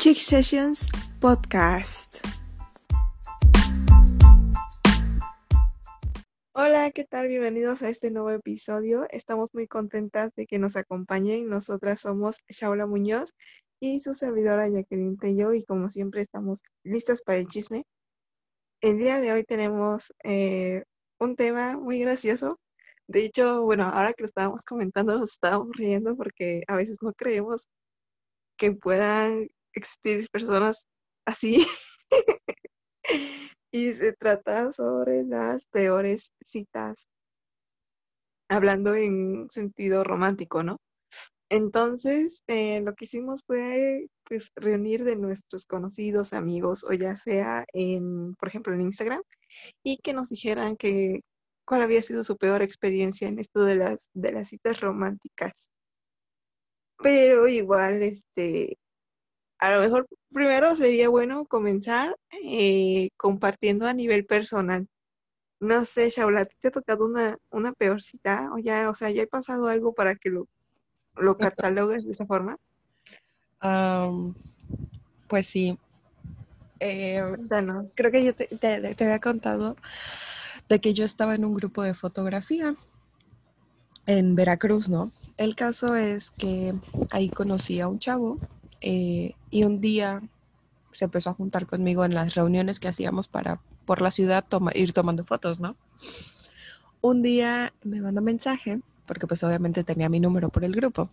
Chick Sessions Podcast. Hola, ¿qué tal? Bienvenidos a este nuevo episodio. Estamos muy contentas de que nos acompañen. Nosotras somos Shaula Muñoz y su servidora Jacqueline Tello y como siempre estamos listas para el chisme. El día de hoy tenemos eh, un tema muy gracioso. De hecho, bueno, ahora que lo estábamos comentando, nos estábamos riendo porque a veces no creemos que puedan existir personas así. y se trata sobre las peores citas, hablando en sentido romántico, ¿no? Entonces, eh, lo que hicimos fue pues, reunir de nuestros conocidos, amigos, o ya sea en, por ejemplo, en Instagram, y que nos dijeran que cuál había sido su peor experiencia en esto de las, de las citas románticas. Pero igual, este, a lo mejor primero sería bueno comenzar eh, compartiendo a nivel personal. No sé, Shaula, ¿te ha tocado una, una peor cita? O ya, o sea, ¿ya ha pasado algo para que lo, lo catalogues de esa forma? pues sí. Eh, creo que yo te, te, había contado de que yo estaba en un grupo de fotografía en Veracruz, ¿no? El caso es que ahí conocí a un chavo eh, y un día se empezó a juntar conmigo en las reuniones que hacíamos para por la ciudad ir tomando fotos, ¿no? Un día me mandó un mensaje, porque pues obviamente tenía mi número por el grupo,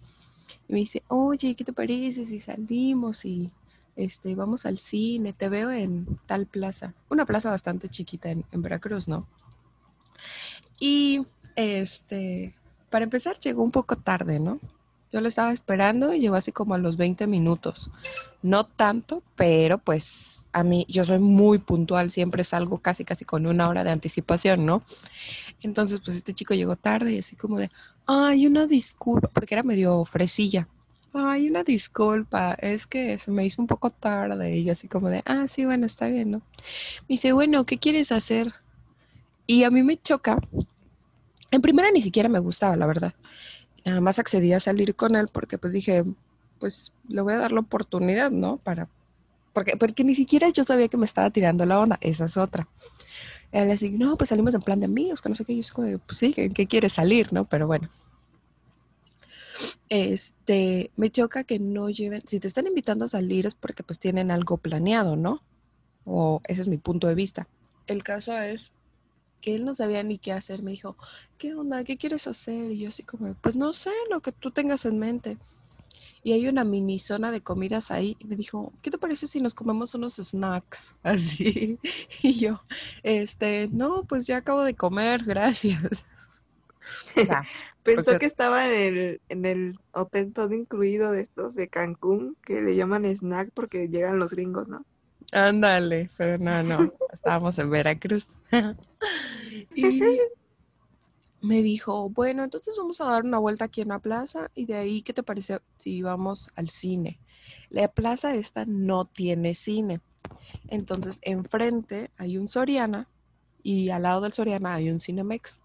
y me dice, oye, ¿qué te parece si salimos y este, vamos al cine? Te veo en tal plaza, una plaza bastante chiquita en, en Veracruz, ¿no? Y este, para empezar llegó un poco tarde, ¿no? Yo lo estaba esperando y llegó así como a los 20 minutos. No tanto, pero pues a mí yo soy muy puntual, siempre salgo casi casi con una hora de anticipación, ¿no? Entonces pues este chico llegó tarde y así como de, ay, una disculpa, porque era medio fresilla. Ay, una disculpa, es que se me hizo un poco tarde y así como de, ah, sí, bueno, está bien, ¿no? Me dice, bueno, ¿qué quieres hacer? Y a mí me choca. En primera ni siquiera me gustaba, la verdad nada más accedí a salir con él porque pues dije, pues le voy a dar la oportunidad, ¿no? Para, porque, porque ni siquiera yo sabía que me estaba tirando la onda, esa es otra. Él así, no, pues salimos en plan de amigos, que no sé qué, yo como, pues sí, ¿en qué quieres salir, no? Pero bueno. Este, me choca que no lleven, si te están invitando a salir es porque pues tienen algo planeado, ¿no? O ese es mi punto de vista. El caso es que él no sabía ni qué hacer, me dijo, ¿qué onda? ¿Qué quieres hacer? Y yo así como, pues no sé, lo que tú tengas en mente. Y hay una mini zona de comidas ahí y me dijo, ¿qué te parece si nos comemos unos snacks? Así. Y yo, este, no, pues ya acabo de comer, gracias. Pensó que estaba en el, en el hotel todo incluido de estos de Cancún, que le llaman snack porque llegan los gringos, ¿no? Ándale, pero no, no, estábamos en Veracruz. y me dijo, bueno, entonces vamos a dar una vuelta aquí en la plaza y de ahí, ¿qué te parece si vamos al cine? La plaza esta no tiene cine. Entonces, enfrente hay un Soriana y al lado del Soriana hay un Cinemex,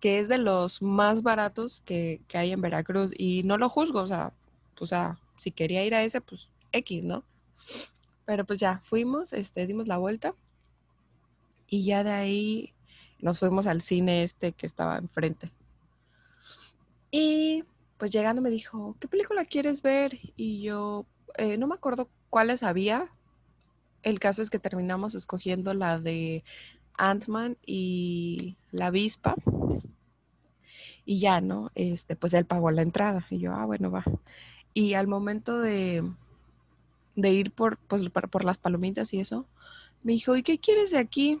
que es de los más baratos que, que hay en Veracruz. Y no lo juzgo, o sea, o sea, si quería ir a ese, pues X, ¿no? Pero pues ya, fuimos, este, dimos la vuelta y ya de ahí nos fuimos al cine este que estaba enfrente. Y pues llegando me dijo, ¿qué película quieres ver? Y yo eh, no me acuerdo cuáles había. El caso es que terminamos escogiendo la de Ant-Man y la avispa. Y ya, ¿no? Este, pues él pagó la entrada. Y yo, ah, bueno, va. Y al momento de, de ir por, pues, por las palomitas y eso, me dijo, ¿y qué quieres de aquí?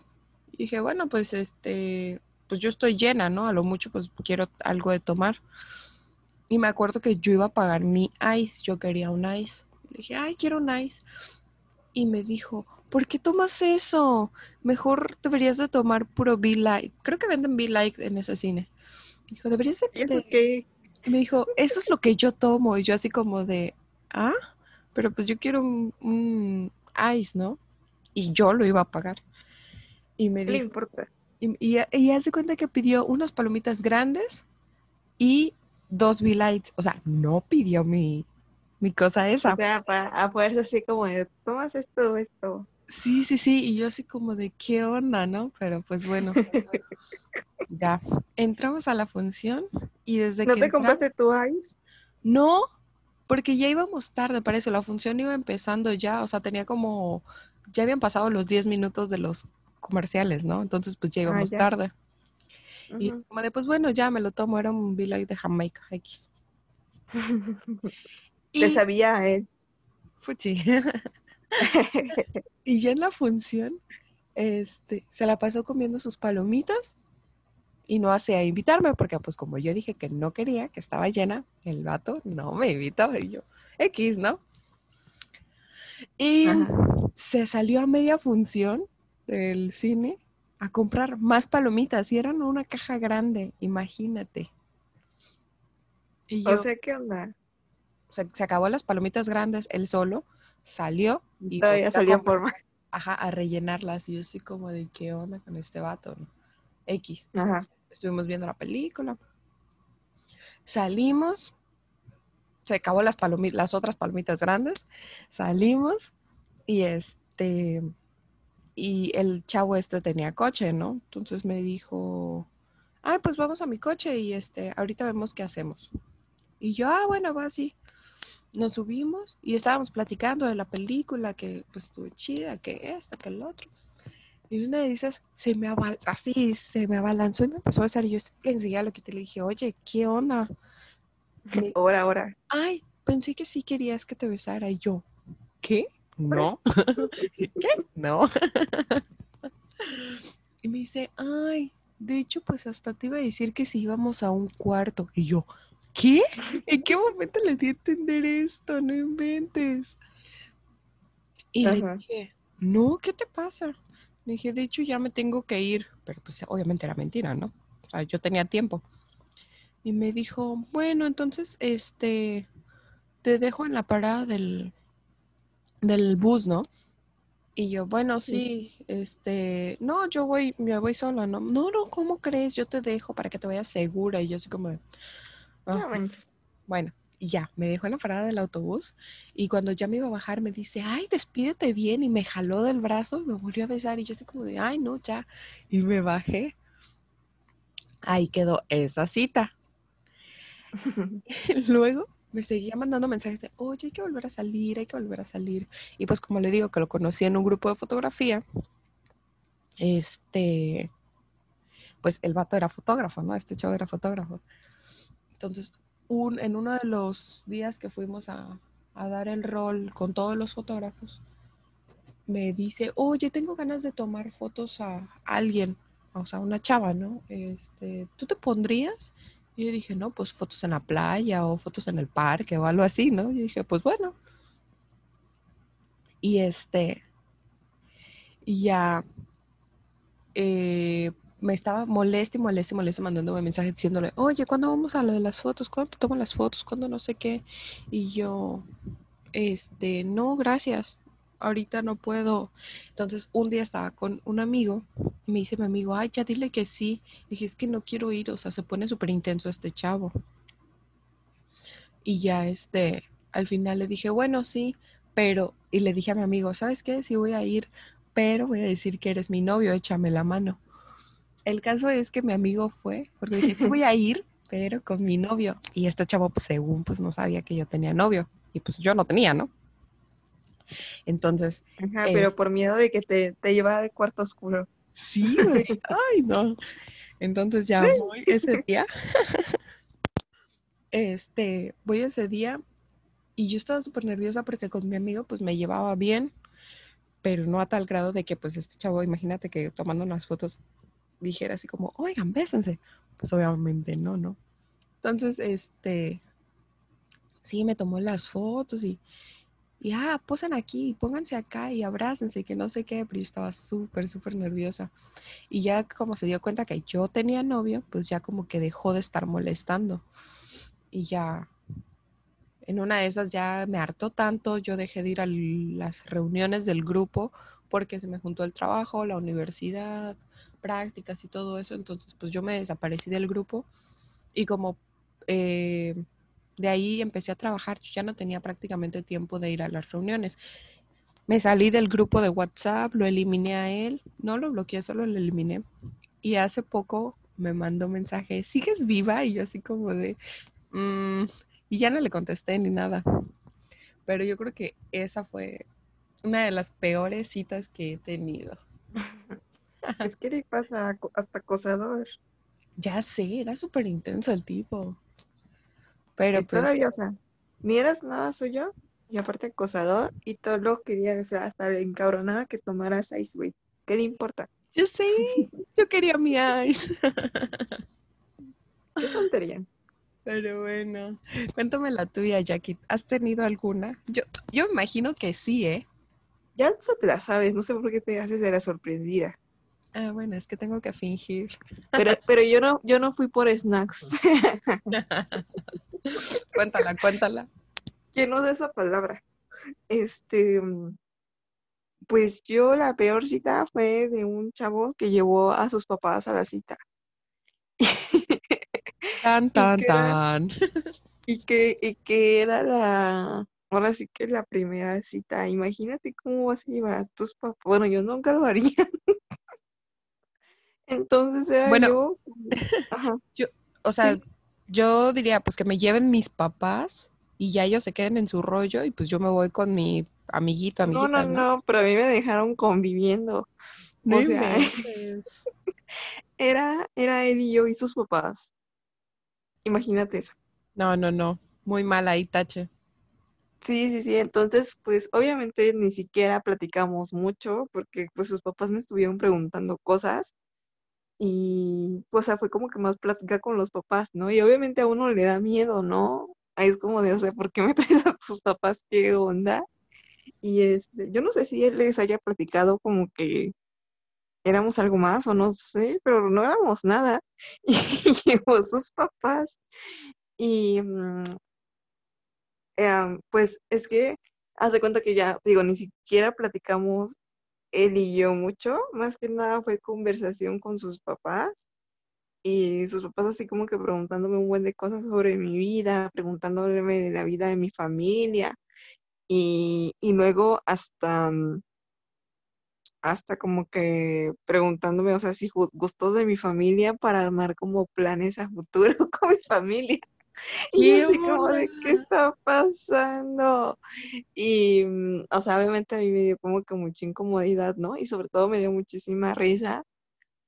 Y dije, bueno, pues este, pues yo estoy llena, ¿no? A lo mucho, pues quiero algo de tomar. Y me acuerdo que yo iba a pagar mi ice, yo quería un ice. Le dije, ay, quiero un ice. Y me dijo, ¿por qué tomas eso? Mejor deberías de tomar puro Be Light. Creo que venden Be Light en ese cine. Dijo, deberías de... ¿Eso qué? Me dijo, eso es lo que yo tomo. Y yo así como de, ¿ah? Pero pues yo quiero un, ice, ¿no? Y yo lo iba a pagar. Y me dijo, le importa? Y, y, hace cuenta que pidió unas palomitas grandes y dos V-Lights. O sea, no pidió mi, mi cosa esa. O sea, para, a fuerza así como de, tomas esto, esto. Sí, sí, sí, y yo así como de, ¿qué onda, no? Pero pues bueno, ya, entramos a la función y desde ¿No que... ¿No te compraste tu ice? No, porque ya íbamos tarde, parece, la función iba empezando ya, o sea, tenía como, ya habían pasado los 10 minutos de los comerciales, ¿no? Entonces pues ya ah, íbamos tarde. Y como de, pues bueno, ya me lo tomo, era un Billy de Jamaica X. y... Te sabía él. Fuchi. y ya en la función, este, se la pasó comiendo sus palomitas y no hacía invitarme porque pues como yo dije que no quería, que estaba llena, el vato no me invitó y yo, X, ¿no? Y se salió a media función del cine a comprar más palomitas y eran una caja grande, imagínate. Y o sea, ¿qué onda? Se, se acabó las palomitas grandes, él solo salió y todavía salió por más. Ajá, a rellenarlas y yo así como de qué onda con este vato, ¿no? X. Ajá estuvimos viendo la película. Salimos, se acabó las palomitas, las otras palomitas grandes, salimos y este y el chavo este tenía coche, ¿no? Entonces me dijo, ay, pues vamos a mi coche y este, ahorita vemos qué hacemos. Y yo, ah, bueno, va así. Nos subimos y estábamos platicando de la película, que pues estuvo chida, que esta, que el otro. Y una de esas se me así, se me abalanzó y me empezó a besar. Y yo enseguida lo que te le dije, oye, ¿qué onda? ahora, ahora. Ay, pensé que sí querías que te besara. Y yo, ¿qué? No. ¿Qué? No. y me dice, ay, de hecho, pues hasta te iba a decir que si íbamos a un cuarto. Y yo, ¿qué? ¿En qué momento le di a entender esto? No inventes. Y le dije, no, ¿qué te pasa? Le dije, de hecho ya me tengo que ir, pero pues obviamente era mentira, ¿no? O sea, yo tenía tiempo. Y me dijo, bueno, entonces, este, te dejo en la parada del, del bus, ¿no? Y yo, bueno, sí, este, no, yo voy, me voy sola, ¿no? No, no, ¿cómo crees? Yo te dejo para que te vayas segura. Y yo así como, ah, bueno, ya, me dejó en la parada del autobús y cuando ya me iba a bajar me dice, ay, despídete bien y me jaló del brazo y me volvió a besar y yo así como de, ay, no, ya. Y me bajé. Ahí quedó esa cita. Luego me seguía mandando mensajes de, oye, hay que volver a salir, hay que volver a salir. Y pues como le digo que lo conocí en un grupo de fotografía, este, pues el vato era fotógrafo, ¿no? Este chavo era fotógrafo. Entonces en uno de los días que fuimos a, dar el rol con todos los fotógrafos, me dice, oye, tengo ganas de tomar fotos a alguien, o sea, una chava, ¿no? Este, ¿Tú te pondrías? Y yo dije, no, pues fotos en la playa o fotos en el parque o algo así, ¿no? Y dije, pues bueno. Y este, y ya, eh, me estaba molesta y molesta y molesta mandándome mensajes diciéndole, oye, ¿cuándo vamos a lo de las fotos? ¿Cuándo te toman las fotos? ¿Cuándo no sé qué? Y yo, este, no, gracias, ahorita no puedo. Entonces un día estaba con un amigo y me dice mi amigo, ay, ya dile que sí. dije, es que no quiero ir, o sea, se pone súper intenso este chavo. Y ya, este, al final le dije, bueno, sí, pero, y le dije a mi amigo, ¿sabes qué? Sí voy a ir, pero voy a decir que eres mi novio, échame la mano. El caso es que mi amigo fue, porque dije, sí voy a ir, pero con mi novio. Y este chavo, pues, según, pues no sabía que yo tenía novio. Y pues yo no tenía, ¿no? Entonces. Ajá, pero por miedo de que te, te llevara al cuarto oscuro. Sí, güey. Ay, no. Entonces ya voy ese día. este, voy ese día y yo estaba súper nerviosa porque con mi amigo pues me llevaba bien, pero no a tal grado de que pues este chavo, imagínate que tomando unas fotos dijera así como, oigan, bésense. Pues obviamente no, ¿no? Entonces, este, sí, me tomó las fotos y, y ah, posen aquí, pónganse acá y abrácense, que no sé qué, pero yo estaba súper, súper nerviosa. Y ya como se dio cuenta que yo tenía novio, pues ya como que dejó de estar molestando. Y ya, en una de esas ya me hartó tanto, yo dejé de ir a las reuniones del grupo porque se me juntó el trabajo, la universidad, prácticas y todo eso, entonces pues yo me desaparecí del grupo y como eh, De ahí empecé a trabajar, ya no tenía prácticamente tiempo de ir a las reuniones. Me salí del grupo de WhatsApp, lo eliminé a él, no lo bloqueé, solo lo eliminé. Y hace poco me mandó mensaje, ¿sigues viva? Y yo así como de, mm", y ya no le contesté ni nada. Pero yo creo que esa fue una de las peores citas que he tenido. es que le pasa hasta acosador. Ya sé, era súper intenso el tipo. Pero pues, todavía, o sea, ni eras nada suyo, y aparte acosador, y todo lo quería, o sea, hasta encabronada que tomaras Ice, güey. ¿Qué le importa? Yo sé, yo quería mi Ice. Qué tontería. Pero bueno, cuéntame la tuya, Jackie. ¿Has tenido alguna? Yo, yo imagino que sí, ¿eh? Ya te la sabes, no sé por qué te haces de la sorprendida. Ah, bueno, es que tengo que fingir. Pero, pero yo no, yo no fui por snacks. cuéntala, cuéntala. ¿Quién usa esa palabra? Este, pues yo la peor cita fue de un chavo que llevó a sus papás a la cita. Tan, tan, tan. y, que, y que era la, ahora sí que la primera cita. Imagínate cómo vas a llevar a tus papás. Bueno, yo nunca lo haría. Entonces era bueno, yo. yo o sea, yo diría pues que me lleven mis papás y ya ellos se queden en su rollo y pues yo me voy con mi amiguito, amiguita. No, no, no, pero a mí me dejaron conviviendo. o sea, era, era él y yo y sus papás. Imagínate eso. No, no, no. Muy mal ahí, tache. Sí, sí, sí. Entonces, pues obviamente ni siquiera platicamos mucho porque pues sus papás me estuvieron preguntando cosas y, pues, o sea, fue como que más plática con los papás, ¿no? Y obviamente a uno le da miedo, ¿no? Ahí es como de, o sea, ¿por qué me traes a tus papás? ¿Qué onda? Y este, yo no sé si él les haya platicado como que éramos algo más o no sé, pero no éramos nada. Y llegó sus papás y mm, em, pues es que hace cuenta que ya, digo, ni siquiera platicamos él y yo mucho, más que nada fue conversación con sus papás y sus papás así como que preguntándome un buen de cosas sobre mi vida, preguntándome de la vida de mi familia y, y luego hasta, hasta como que preguntándome, o sea, si gustos de mi familia para armar como planes a futuro con mi familia. Y yo así como de, ¿qué está pasando? Y, mm, o sea, obviamente a mí me dio como que mucha incomodidad, ¿no? Y sobre todo me dio muchísima risa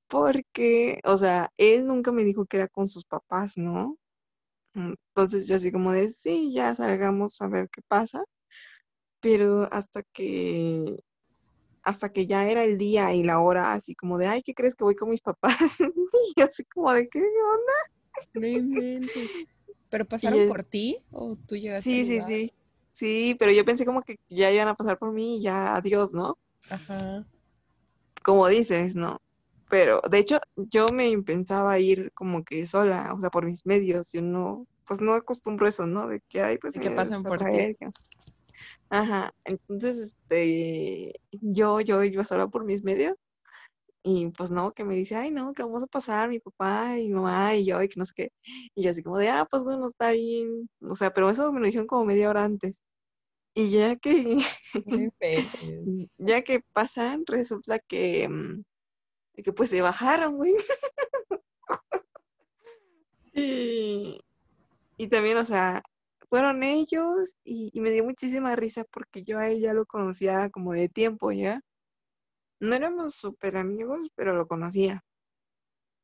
porque, o sea, él nunca me dijo que era con sus papás, ¿no? Entonces yo así como de, sí, ya salgamos a ver qué pasa. Pero hasta que, hasta que ya era el día y la hora, así como de, ay, ¿qué crees que voy con mis papás? y yo así como de, ¿qué onda? No ¿Pero pasaron por ti o tú llegaste? Sí, sí, sí. Sí, pero yo pensé como que ya iban a pasar por mí y ya adiós, ¿no? Ajá. Como dices, ¿no? Pero de hecho yo me pensaba ir como que sola, o sea, por mis medios. Yo no, pues no acostumbro eso, ¿no? De que hay pues... que pasen por ti. Ajá. Entonces, este, yo, yo iba sola por mis medios y pues no, que me dice, ay, no, que vamos a pasar mi papá y mi mamá y yo, y que no sé qué. Y yo así como de, ah, pues bueno, está bien. O sea, pero eso me lo dijeron como media hora antes. Y ya que, ya que pasan, resulta que, mm, que pues se bajaron, güey. y, y también, o sea, fueron ellos y, y me dio muchísima risa porque yo a él ya lo conocía como de tiempo ya. No éramos súper amigos, pero lo conocía.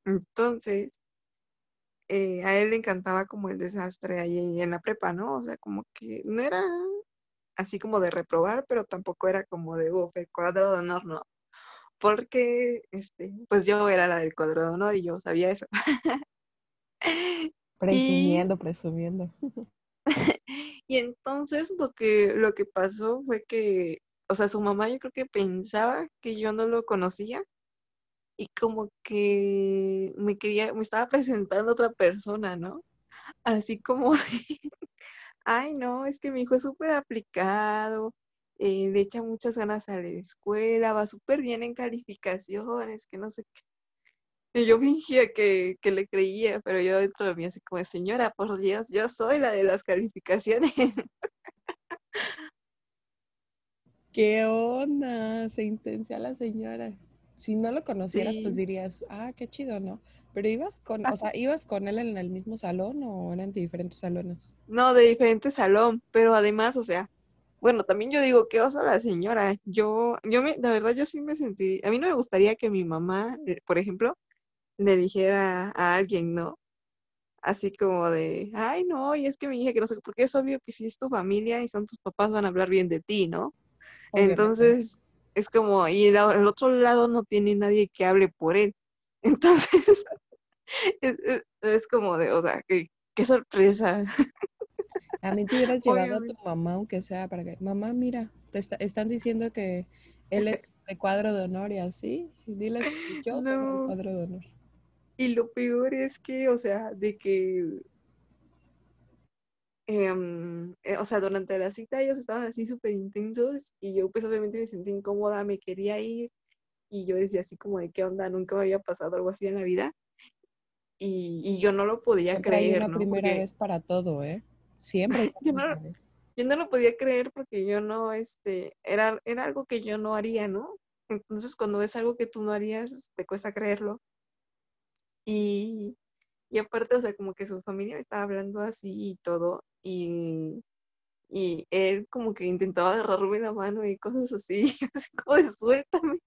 Entonces, eh, a él le encantaba como el desastre ahí en la prepa, ¿no? O sea, como que no era así como de reprobar, pero tampoco era como de, uff, el cuadro de honor, ¿no? Porque, este, pues yo era la del cuadro de honor y yo sabía eso. Presumiendo, presumiendo. y entonces lo que, lo que pasó fue que o sea, su mamá yo creo que pensaba que yo no lo conocía y como que me quería, me estaba presentando otra persona, ¿no? Así como ay, no, es que mi hijo es súper aplicado, eh, le echa muchas ganas a la escuela, va súper bien en calificaciones, que no sé qué. Y yo fingía que, que, le creía, pero yo dentro de mí así como, señora, por Dios, yo soy la de las calificaciones. ¿Qué onda? Se intensa la señora. Si no lo conocieras, pues dirías, ah, qué chido, ¿no? Pero ibas con, o sea, ¿ibas con él en el mismo salón o eran de diferentes salones? No, de diferente salón, pero además, o sea, bueno, también yo digo, qué oso la señora. Yo, yo me, la verdad, yo sí me sentí, a mí no me gustaría que mi mamá, eh, por ejemplo, le dijera a alguien, ¿no? Así como de, ay, no, y es que mi hija, que no sé, porque es obvio que si es tu familia y son tus papás, van a hablar bien de ti, ¿no? Entonces, es como, y el, el, otro lado no tiene nadie que hable por él. Entonces, es, como de, o sea, qué, qué sorpresa. A mí te hubieras llevado a tu mamá, aunque sea para que, mamá, mira, te están diciendo que él es de cuadro de honor y así, y diles que yo soy de cuadro de honor. Y lo peor es que, o sea, de que, em, eh, o sea, durante la cita ellos estaban así súper intensos y yo pues obviamente me sentí incómoda, me quería ir y yo decía así como de qué onda, nunca me había pasado algo así en la vida. Y, yo no lo podía creer. Hay una primera vez para todo, ¿eh? Siempre. yo, no, yo no lo podía creer porque yo no, este, era, era algo que yo no haría, ¿no? Entonces cuando es algo que tú no harías, te cuesta creerlo. Y, y aparte, o sea, como que su familia me estaba hablando así y todo, y, y él como que intentaba agarrarme la mano y cosas así, así como de suéltame.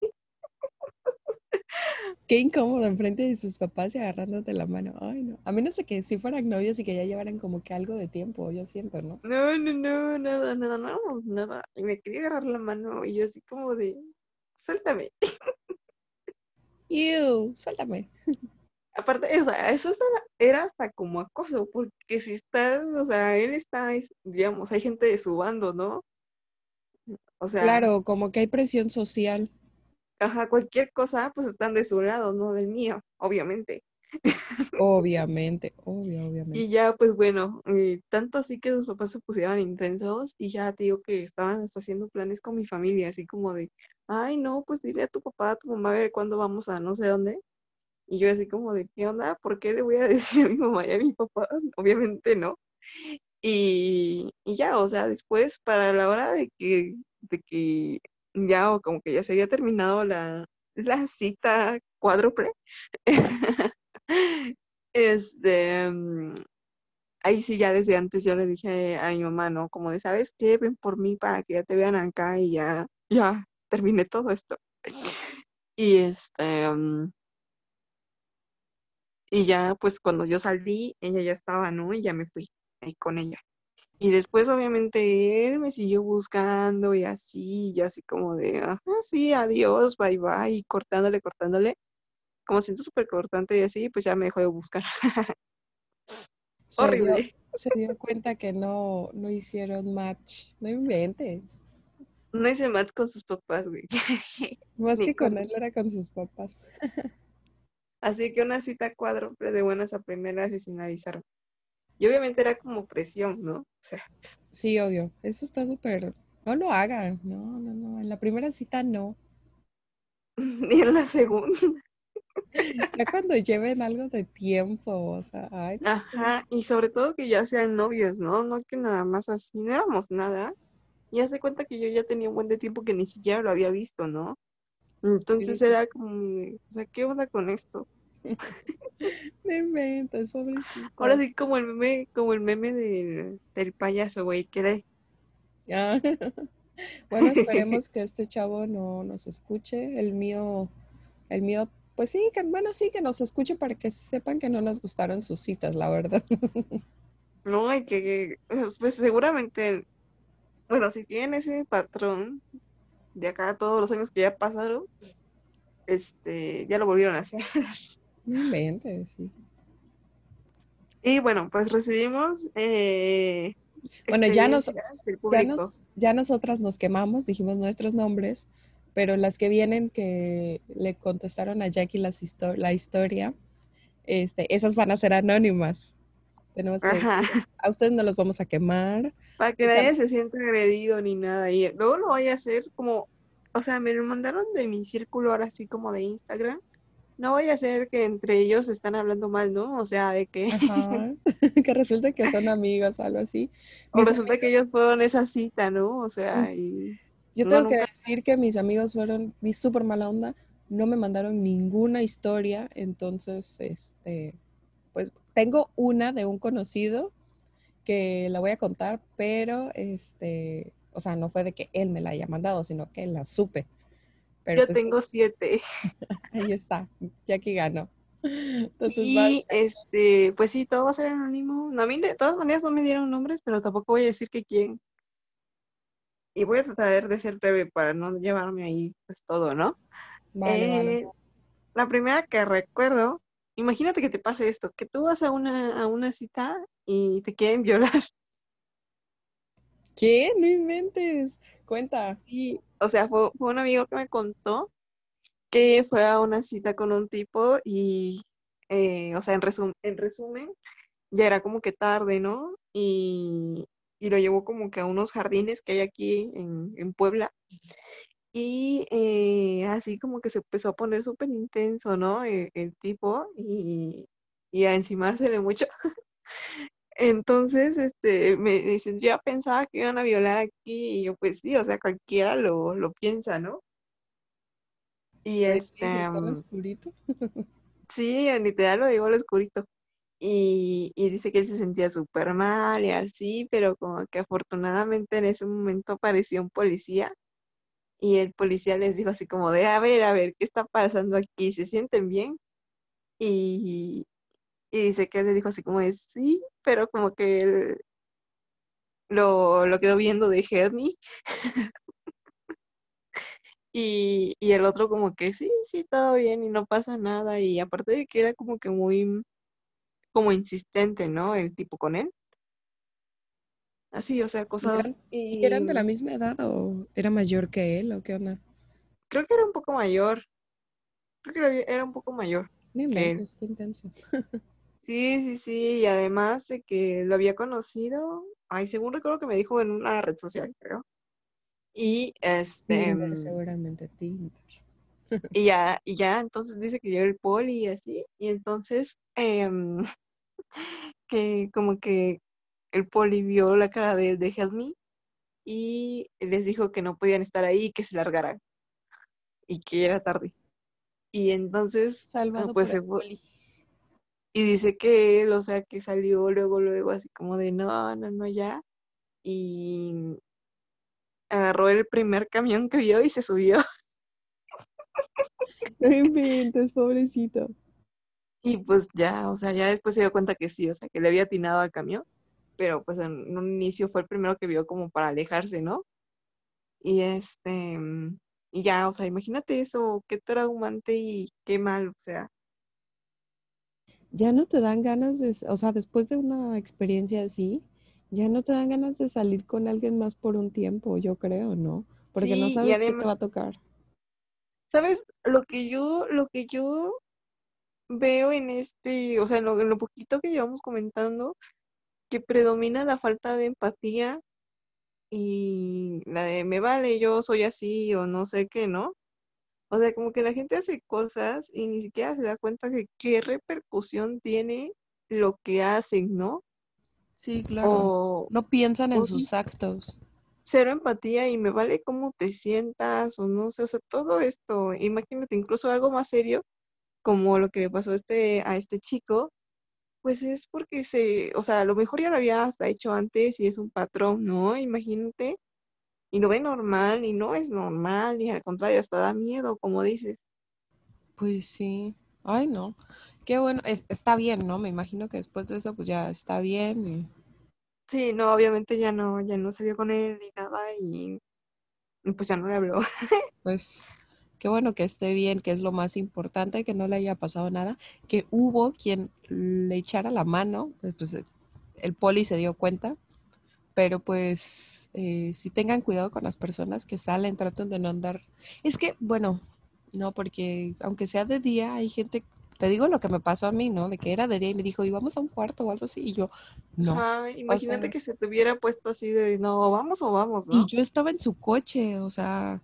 Qué incómodo enfrente de sus papás y agarrándote la mano. Ay, no. A menos de que si fueran novios y que ya llevaran como que algo de tiempo, yo siento, ¿no? No, no, no, nada, nada, no, nada. Y me quería agarrar la mano y yo así como de, suéltame. Ew, suéltame. Aparte, o sea, eso era hasta como acoso, porque si estás, o sea, él está, digamos, hay gente de su bando, ¿no? O sea. Claro, como que hay presión social. Ajá, cualquier cosa, pues están de su lado, no del mío, obviamente. Obviamente, obvio, obviamente. Y ya, pues bueno, eh, tanto así que sus papás se pusieron intensos y ya te digo que estaban hasta haciendo planes con mi familia, así como de, ay, no, pues dile a tu papá, a tu mamá, a ver cuándo vamos a no sé dónde. Y yo así como de, ¿qué onda? ¿Por qué le voy a decir a mi mamá y a mi papá? Obviamente no. Y, y ya, o sea, después, para la hora de que, de que ya, o como que ya se había terminado la, la cita cuádruple, este, mm, ahí sí ya desde antes yo le dije a mi mamá, ¿no? Como de, ¿sabes qué? Ven por mí para que ya te vean acá y ya, ya, terminé todo esto. Y este, mm, y ya, pues cuando yo salí, ella ya estaba, ¿no? Y ya me fui ahí con ella. Y después, obviamente, él me siguió buscando y así, y así como de, ah, sí, adiós, bye bye, y cortándole, cortándole. Como siento súper cortante y así, pues ya me dejó de buscar. Horrible. se dio cuenta que no, no hicieron match. No inventes. No hice match con sus papás, güey. Más que con, él era con sus papás. Así que una cita cuádruple de buenas a primeras y sin avisar. Y obviamente era como presión, ¿no? O sea. Sí, obvio. Eso está súper. No lo hagan. No, no, no. En la primera cita no. Ni en la segunda. Ya cuando lleven algo de tiempo, o sea, ay. Ajá, y sobre todo que ya sean novios, ¿no? No que nada más así, no éramos nada. Y hace cuenta que yo ya tenía un buen de tiempo que ni siquiera lo había visto, ¿no? Entonces era como, o sea, ¿qué onda con esto? Me inventas, pobrecito. Ahora sí, como el meme, como el meme del, del payaso, güey, quedé. Ah. bueno, esperemos que este chavo no nos escuche. El mío, el mío, pues sí, que bueno, sí que nos escuche para que sepan que no nos gustaron sus citas, la verdad. no, hay que, pues seguramente, bueno, si tienen ese patrón de acá todos los años que ya pasaron, este, ya lo volvieron a hacer. sí. Y bueno, pues recibimos. Eh, bueno, ya nos, ya nos, ya nosotras nos quemamos, dijimos nuestros nombres, pero las que vienen que le contestaron a Jackie las la historia, este, esas van a ser anónimas. Tenemos que, a ustedes no los vamos a quemar. Para que nadie se sienta agredido ni nada. Y luego lo voy a hacer como, o sea, me lo mandaron de mi círculo ahora así como de Instagram no vaya a ser que entre ellos están hablando mal, ¿no? O sea, de que... que resulta que son amigos o algo así. o resulta que ellos fueron esa cita, ¿no? O sea, y... Yo tengo que decir que mis amigos fueron mi súper mala onda, no me mandaron ninguna historia, entonces, este, pues tengo una de un conocido que la voy a contar, pero, este, o sea, no fue de que él me la haya mandado, sino que la supe. Yo pues, tengo siete. Ahí está, Jackie ganó. y este, pues sí, todo va a ser anónimo. a mí de todas maneras no me dieron nombres, pero tampoco voy a decir que quién. Y voy a tratar de ser breve para no llevarme ahí pues todo, ¿no? Eh, la primera que recuerdo, imagínate que te pase esto, que tú vas a una, a una cita y te quieren violar. ¿Qué? No inventes. Cuenta. Sí, o sea, fue, un amigo que me contó que fue a una cita con un tipo y, eh, o sea, en, en resumen, ya era como que tarde, ¿no? Y, lo llevó como que a unos jardines que hay aquí en, Puebla. Y eh, así como que se empezó a poner súper intenso, ¿no? El, el tipo y, y a encimársele mucho. Entonces, este, me dicen, ya pensaba que iban a violar aquí, y yo, pues sí, o sea, cualquiera lo, lo piensa, ¿no? Y este... oscurito? sí, literal lo digo al oscurito. Y, y dice que él se sentía súper mal y así, pero como que afortunadamente en ese momento apareció un policía y el policía les dijo así como de, a ver, a ver, ¿qué está pasando aquí? ¿Se sienten bien? Y, y dice que le dijo así como de sí, pero como que él lo, lo quedó viendo de Help y, y el otro como que sí, sí, todo bien y no pasa nada. Y aparte de que era como que muy como insistente, ¿no? El tipo con él. Así, o sea, cosa... ¿Y eran de la misma edad o era mayor que él o qué onda? Creo que era un poco mayor. Creo que era un poco mayor. Ni que él. Qué intenso. Sí, sí, sí, y además de que lo había conocido, ay, según recuerdo que me dijo en una red social, creo. Y este. Mm, seguramente Tinder. Y ya, y ya, entonces dice que yo el poli y así, y entonces, em, que como que el poli vio la cara de, de Help Me y les dijo que no podían estar ahí y que se largaran y que era tarde. Y entonces, Salvado pues, por el poli. Y dice que él, o sea, que salió luego, luego, así como de no, no, no, ya. Y agarró el primer camión que vio y se subió. No inventes, pobrecito. Y pues ya, o sea, ya después se dio cuenta que sí, o sea, que le había atinado al camión, pero pues en un inicio fue el primero que vio como para alejarse, ¿no? Y este, y ya, o sea, imagínate eso, qué traumante y qué mal, o sea, ya no te dan ganas de, o sea, después de una experiencia así, ya no te dan ganas de salir con alguien más por un tiempo, yo creo, ¿no? Porque no sabes qué te va a tocar. ¿Sabes? Lo que yo, lo que yo veo en este, o sea, en lo, en lo poquito que llevamos comentando, que predomina la falta de empatía y la de me vale, yo soy así o no sé qué, ¿no? O sea, como que la gente hace cosas y ni siquiera se da cuenta de qué repercusión tiene lo que hacen, ¿no? Sí, claro. no piensan en sus actos. Cero empatía y me vale cómo te sientas o no sé, o sea, todo esto, imagínate incluso algo más serio, como lo que le pasó a este, a este chico, pues es porque se, o sea, a lo mejor ya lo había hasta hecho antes y es un patrón, ¿no? Imagínate y lo ve normal y no es normal y al contrario, hasta da miedo, como dices. Pues sí, ay no, qué bueno, está bien, ¿no? Me imagino que después de eso pues ya está bien. Sí, no, obviamente ya no, ya no salió con él ni nada y pues ya no le habló. pues qué bueno que esté bien, que es lo más importante, que no le haya pasado nada, que hubo quien le echara la mano, pues, pues el poli se dio cuenta, pero pues eh, si tengan cuidado con las personas que salen, traten de no andar. Es que, bueno, no, porque aunque sea de día, hay gente, te digo lo que me pasó a mí, ¿no? De que era de día y me dijo, y vamos a un cuarto o algo así, y yo, no. imagínate que se te hubiera puesto así de, no, vamos o vamos, ¿no? Y yo estaba en su coche, o sea,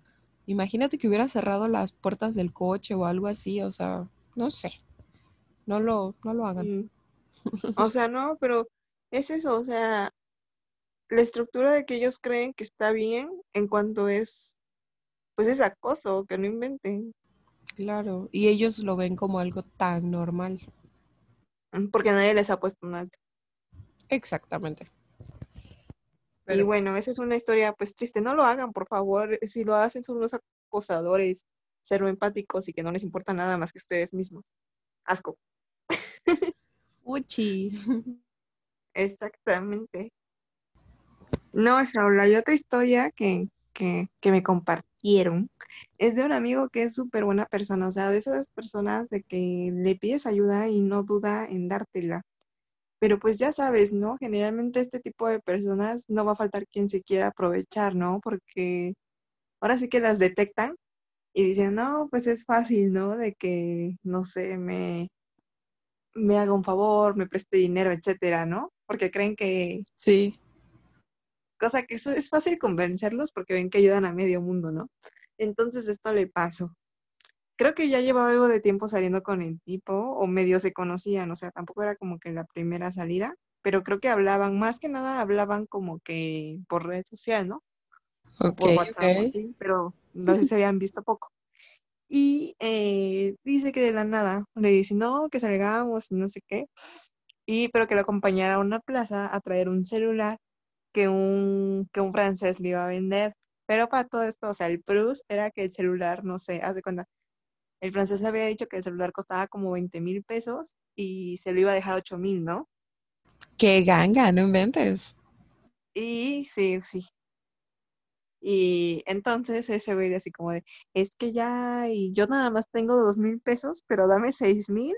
imagínate que hubiera cerrado las puertas del coche o algo así, o sea, no sé. No lo, no lo hagan. O sea, no, pero es eso, o sea, la estructura de que ellos creen que está bien en cuanto es, pues es acoso, que no inventen. Claro, y ellos lo ven como algo tan normal. Mm, porque nadie les ha puesto un alto. Exactamente. Y bueno, esa es una historia pues triste. No lo hagan, por favor. Si lo hacen son los acosadores, ser empáticos y que no les importa nada más que ustedes mismos. Asco. Uchi. Exactamente. No, Shaula, hay otra historia que, que, que me compartieron. Es de un amigo que es súper buena persona, o sea, de esas personas de que le pides ayuda y no duda en dártela. Pero pues ya sabes, ¿no? Generalmente este tipo de personas no va a faltar quien se quiera aprovechar, ¿no? Porque ahora sí que las detectan y dicen, no, pues es fácil, ¿no? De que, no sé, me, me haga un favor, me preste dinero, etcétera, ¿no? Porque creen que... Sí. Cosa que eso es fácil convencerlos porque ven que ayudan a medio mundo, ¿no? Entonces esto le pasó creo que ya llevaba algo de tiempo saliendo con el tipo o medio se conocían, o sea, tampoco era como que la primera salida, pero creo que hablaban, más que nada hablaban como que por red social, ¿no? por WhatsApp, pero no sé si se habían visto poco. Y eh, dice que de la nada le dice, no, que salgamos, no sé qué, y pero que lo acompañara a una plaza a traer un celular que un, que un francés le iba a vender. Pero para todo esto, o sea, el plus era que el celular, no sé, haz de cuenta, el francés le había dicho que el celular costaba como 20 mil pesos y se lo iba a dejar 8 mil, ¿no? ¡Qué ganga! No inventes. Y sí, sí. Y entonces ese güey así como de, es que ya, y yo nada más tengo dos mil pesos, pero dame seis mil,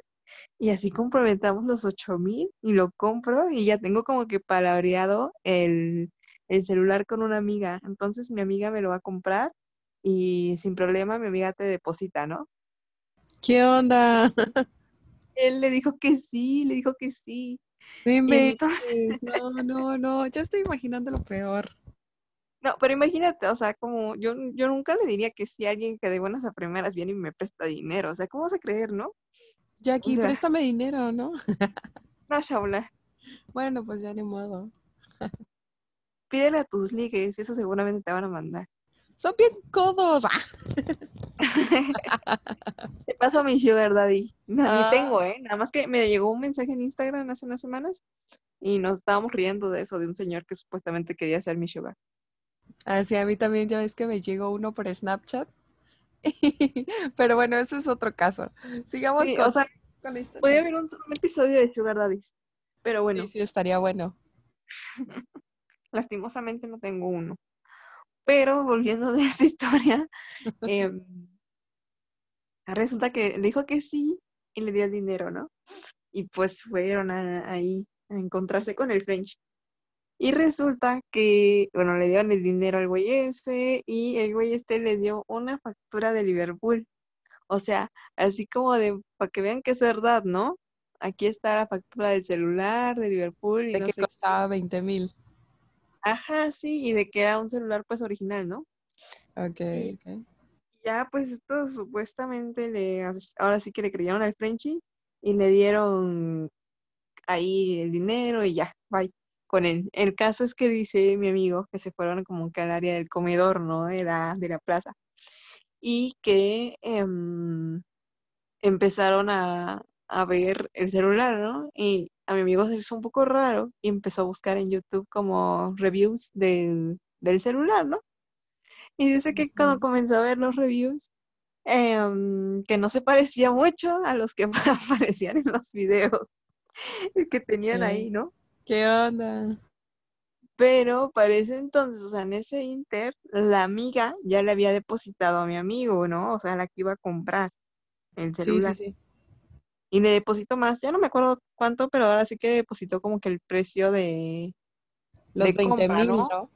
y así complementamos los ocho mil, y lo compro, y ya tengo como que palabreado el, el celular con una amiga. Entonces mi amiga me lo va a comprar, y sin problema mi amiga te deposita, ¿no? ¿Qué onda? Él le dijo que sí, le dijo que sí. No, no, no, ya estoy imaginando lo peor. No, pero imagínate, o sea, como yo, yo nunca le diría que si alguien que de buenas a primeras viene y me presta dinero, o sea, ¿cómo vas a creer, no? Jackie, préstame dinero, ¿no? no, Shaula. Bueno, pues ya ni modo. Pídele a tus ligues, eso seguramente te van a mandar. Son bien codos. Ah. Te paso a mi sugar daddy. Ni ah. tengo, ¿eh? Nada más que me llegó un mensaje en Instagram hace unas semanas y nos estábamos riendo de eso, de un señor que supuestamente quería ser mi sugar. Ah, sí, a mí también ya ves que me llegó uno por Snapchat. Pero bueno, eso es otro caso. Sigamos con, o sea, Puede haber un, episodio de Sugar Daddies. Pero bueno. Sí, estaría bueno. Lastimosamente no tengo uno. Pero volviendo de esta historia, em, resulta que le dijo que sí y le dio el dinero, ¿no? Y pues fueron ahí a encontrarse con el French. Y resulta que, bueno, le dieron el dinero al güey ese y el güey este le dio una factura de Liverpool. O sea, así como de, para que vean que es verdad, ¿no? Aquí está la factura del celular de Liverpool. Y de que costaba 20 mil. Ajá, sí, y de que era un celular pues original, ¿no? Ok, ok. Ya pues esto supuestamente le, ahora sí que le creyeron al Frenchy y le dieron ahí el dinero y ya, bye, con él. El caso es que dice mi amigo que se fueron como que al área del comedor, ¿no? De la, de la plaza. Y que em, empezaron a, a ver el celular, ¿no? Y a mi amigo se hizo un poco raro y empezó a buscar en YouTube como reviews del, celular, ¿no? Y dice que cuando comenzó a ver los reviews, em, que no se parecía mucho a los que aparecían en los videos que tenían ahí, ¿no? ¿Qué onda? Pero parece entonces, o sea, en ese inter, la amiga ya le había depositado a mi amigo, ¿no? O sea, la que iba a comprar el celular. Sí, sí, sí y le depositó más, ya no me acuerdo cuánto, pero ahora sí que depositó como que el precio de... Los 20 mil, ¿no?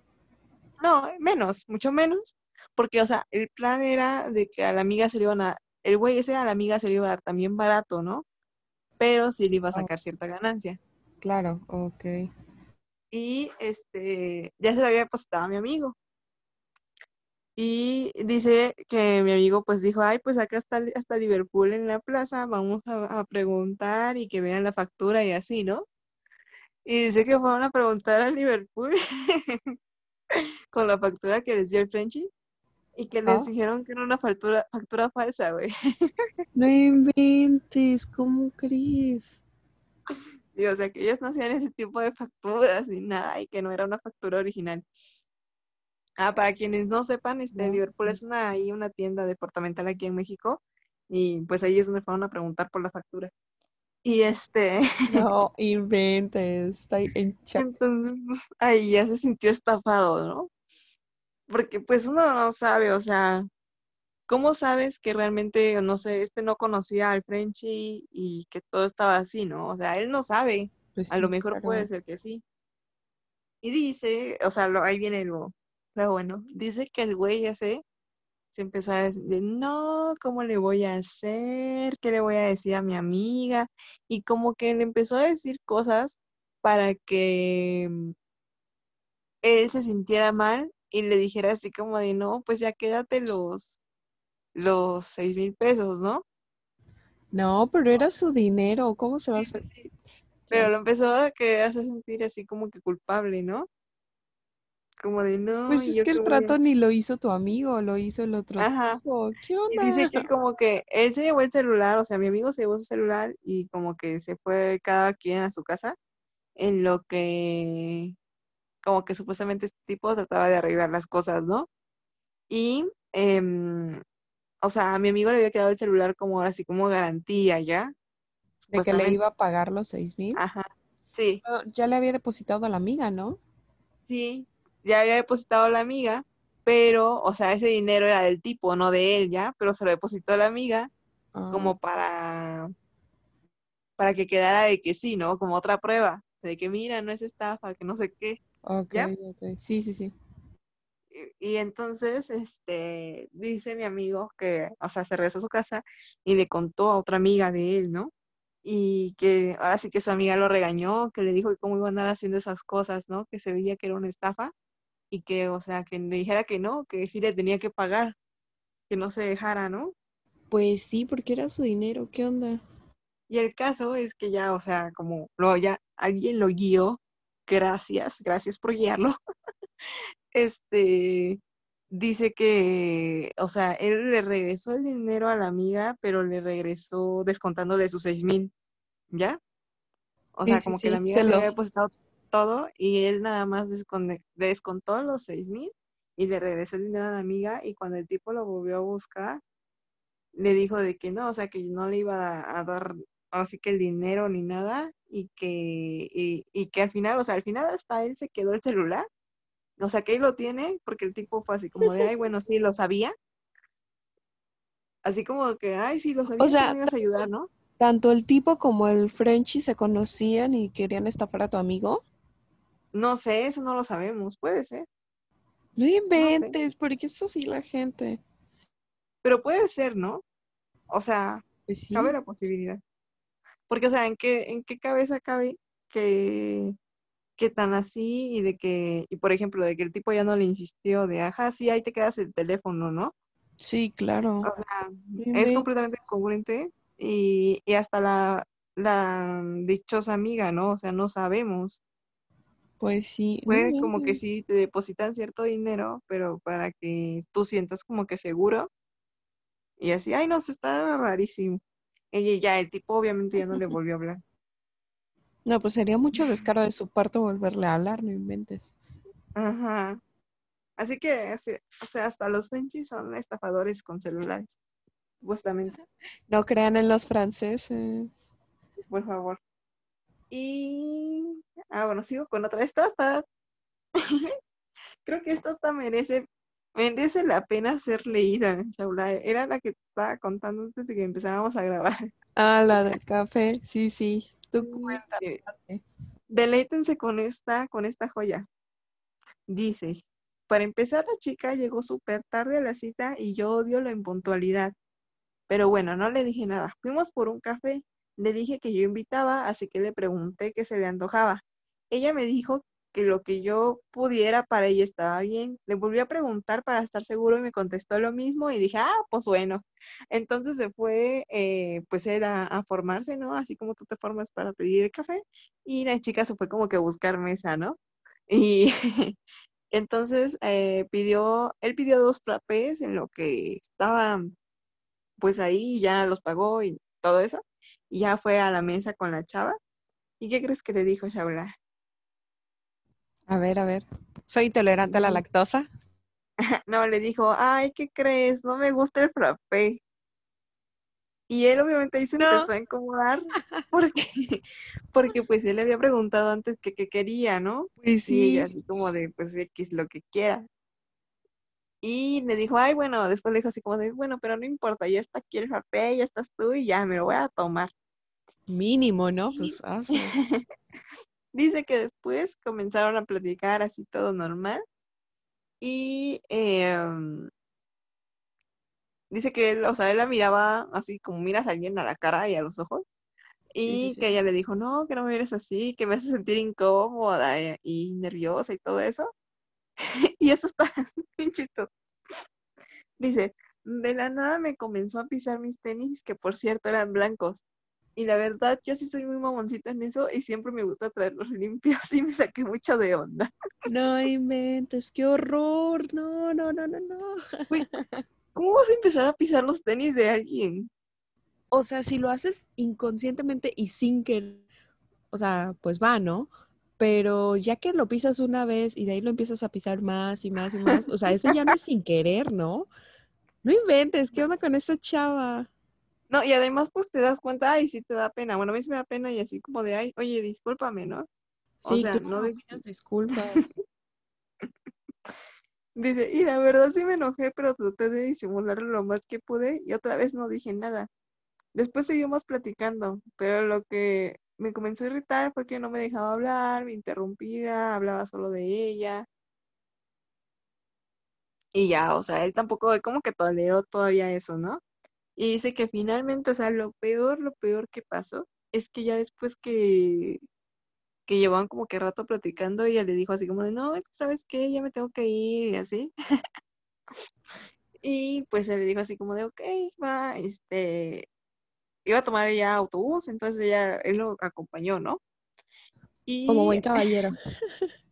¿no? menos, mucho menos, porque, o sea, el plan era de que a la amiga se le iban a, el güey ese a la amiga se le iba a dar también barato, ¿no? Pero sí le iba a oh. sacar cierta ganancia. Claro, ok. Y, este, ya se lo había depositado a mi amigo. Y dice que mi amigo pues dijo, ay, pues acá está hasta Liverpool en la plaza, vamos a, preguntar y que vean la factura y así, ¿no? Y dice que fueron a preguntar a Liverpool con la factura que les dio el Frenchy y que les ah. dijeron que era una factura, factura falsa, güey. No inventes, ¿cómo crees? Y, o sea, que ellos no hacían ese tipo de facturas ni nada y que no era una factura original. Ah, para quienes no sepan, este, Liverpool es una, ahí una tienda departamental aquí en México y pues ahí es donde fueron a preguntar por la factura. Y este... No, inventes, está en chat. Entonces, pues, ahí ya se sintió estafado, ¿no? Porque pues uno no sabe, o sea, ¿cómo sabes que realmente, no sé, este no conocía al Frenchy y que todo estaba así, ¿no? O sea, él no sabe. Pues a lo mejor puede ser que sí. Y dice, o sea, lo, ahí viene lo, pero bueno, dice que el güey ya se empezó a decir, no, ¿cómo le voy a hacer? ¿Qué le voy a decir a mi amiga? Y como que le empezó a decir cosas para que mm, él se sintiera mal y le dijera así como de, no, pues ya quédate los, los seis mil pesos, ¿no? No, pero era su dinero, ¿cómo se va a hacer? Pero lo empezó a que hace sentir así como que culpable, ¿no? Como de no. Pues es que el trato ni lo hizo tu amigo, lo hizo el otro. Ajá. ¿Qué onda? Y dice que como que él se llevó el celular, o sea, mi amigo se llevó su celular y como que se fue cada quien a su casa, en lo que como que supuestamente este tipo trataba de arreglar las cosas, ¿no? Y, em, o sea, a mi amigo le había quedado el celular como así como garantía, ¿ya? De que le iba a pagar los seis mil. Ajá, sí. Ya le había depositado a la amiga, ¿no? Sí, ya había depositado la amiga, pero, o sea, ese dinero era del tipo, no de él, ¿ya? Pero se lo depositó la amiga como ah. para, para que quedara de que sí, ¿no? Como otra prueba, de que mira, no es estafa, que no sé qué. Ok, ok, sí, sí, sí. Y, entonces, este, dice mi amigo que, o sea, se regresó a su casa y le contó a otra amiga de él, ¿no? Y que ahora sí que su amiga lo regañó, que le dijo que cómo iba a andar haciendo esas cosas, ¿no? Que se veía que era una estafa y que, o sea, que le dijera que no, que sí le tenía que pagar, que no se dejara, ¿no? Pues sí, porque era su dinero, ¿qué onda? Y el caso es que ya, o sea, como lo ya alguien lo guió, gracias, gracias por guiarlo. este dice que, o sea, él le regresó el dinero a la amiga, pero le regresó descontándole sus seis mil, ¿ya? O sea, como que la amiga le había depositado todo y él nada más descontó los seis mil y le regresó el dinero a la amiga y cuando el tipo lo volvió a buscar, le dijo de que no, o sea, que no le iba a, dar así que el dinero ni nada y que, y, que al final, o sea, al final hasta él se quedó el celular, o sea, que él lo tiene porque el tipo fue así como de, ay, bueno, sí, lo sabía. Así como que, ay, sí, lo sabía, o sea, me ibas a ayudar, ¿no? Tanto el tipo como el Frenchy se conocían y querían estafar a tu amigo. No sé, eso no lo sabemos, puede ser. No inventes, porque eso sí la gente. Pero puede ser, ¿no? O sea, pues cabe la posibilidad. Porque, o sea, ¿en qué, en qué cabeza cabe que, que tan así y de que, y por ejemplo, de que el tipo ya no le insistió de, ajá, sí, ahí te quedas el teléfono, ¿no? Sí, claro. O sea, es completamente incongruente y, y hasta la, la dichosa amiga, ¿no? O sea, no sabemos. Pues sí. Puede como que sí te depositan cierto dinero, pero para que tú sientas como que seguro. Y así, ay, no, se está rarísimo. Ella ya, el tipo obviamente ya no le volvió a hablar. No, pues sería mucho descaro de su parte volverle a hablar, no inventes. Ajá. Así que, o sea, hasta los Frenchies son estafadores con celulares, supuestamente. No crean en los franceses. Por favor. Y, ah, bueno, sigo con otra. Esta está, creo que esta hasta merece, merece la pena ser leída, Shaula. Era la que estaba contando antes de que empezáramos a grabar. Ah, la del café, sí, sí. Tú sí, Deleítense con esta, con esta joya. Dice, para empezar, la chica llegó súper tarde a la cita y yo odio la impuntualidad. Pero bueno, no le dije nada. Fuimos por un café le dije que yo invitaba, así que le pregunté qué se le antojaba. Ella me dijo que lo que yo pudiera para ella estaba bien. Le volví a preguntar para estar seguro y me contestó lo mismo y dije, ah, pues bueno. Entonces se fue, eh, pues era a formarse, ¿no? Así como tú te formas para pedir el café. Y la chica se fue como que a buscar mesa, ¿no? Y entonces eh, pidió, él pidió dos frappés en lo que estaba, pues ahí ya los pagó y todo eso. Y ya fue a la mesa con la chava. ¿Y qué crees que le dijo Shaula? A ver, a ver. ¿Soy intolerante a la lactosa? no, le dijo, ay, ¿qué crees? No me gusta el frappé. Y él obviamente ahí se empezó a incomodar porque, porque pues él le había preguntado antes que qué quería, ¿no? Pues sí. Y ella así como de, pues X lo que quiera. Y le dijo, ay, bueno, después le dijo así como de, bueno, pero no importa, ya está aquí el frappé, ya estás tú y ya me lo voy a tomar. Mínimo, ¿no? Pues, ah, Dice que después comenzaron a platicar así todo normal. Y em, dice que él, o sea, él la miraba así como miras a alguien a la cara y a los ojos. Y que ella le dijo, no, que no me mires así, que me hace sentir incómoda y nerviosa y todo eso. y eso está bien chistoso. Dice, de la nada me comenzó a pisar mis tenis, que por cierto eran blancos. Y la verdad, yo sí soy muy mamoncita en eso y siempre me gusta traerlos limpios y me saqué mucho de onda. No inventes, qué horror. No, no, no, no, no. ¿Cómo vas a empezar a pisar los tenis de alguien? O sea, si lo haces inconscientemente y sin que, o sea, pues va, ¿no? Pero ya que lo pisas una vez y de ahí lo empiezas a pisar más y más y más, o sea, eso ya no es sin querer, ¿no? No inventes, ¿qué onda con esa chava? No, y además pues te das cuenta, ay, sí te da pena. Bueno, a mí sí me da pena y así como de, ay, oye, discúlpame, ¿no? Sí, o sea, no de... disculpas. Dice, y la verdad sí me enojé, pero traté de disimularlo lo más que pude y otra vez no dije nada. Después seguimos platicando, pero lo que me comenzó a irritar fue que no me dejaba hablar, me interrumpía, hablaba solo de ella. Y ya, o sea, él tampoco como que toleró todavía eso, ¿no? Y dice que finalmente, o sea, lo peor, lo peor que pasó es que ya después que, que llevaban como que rato platicando, ella le dijo así como de, no, ¿sabes qué? Ya me tengo que ir y así. y pues él le dijo así como de, ok, va, este, iba a tomar ya autobús, entonces ella, él lo acompañó, ¿no? Y... Como buen caballero.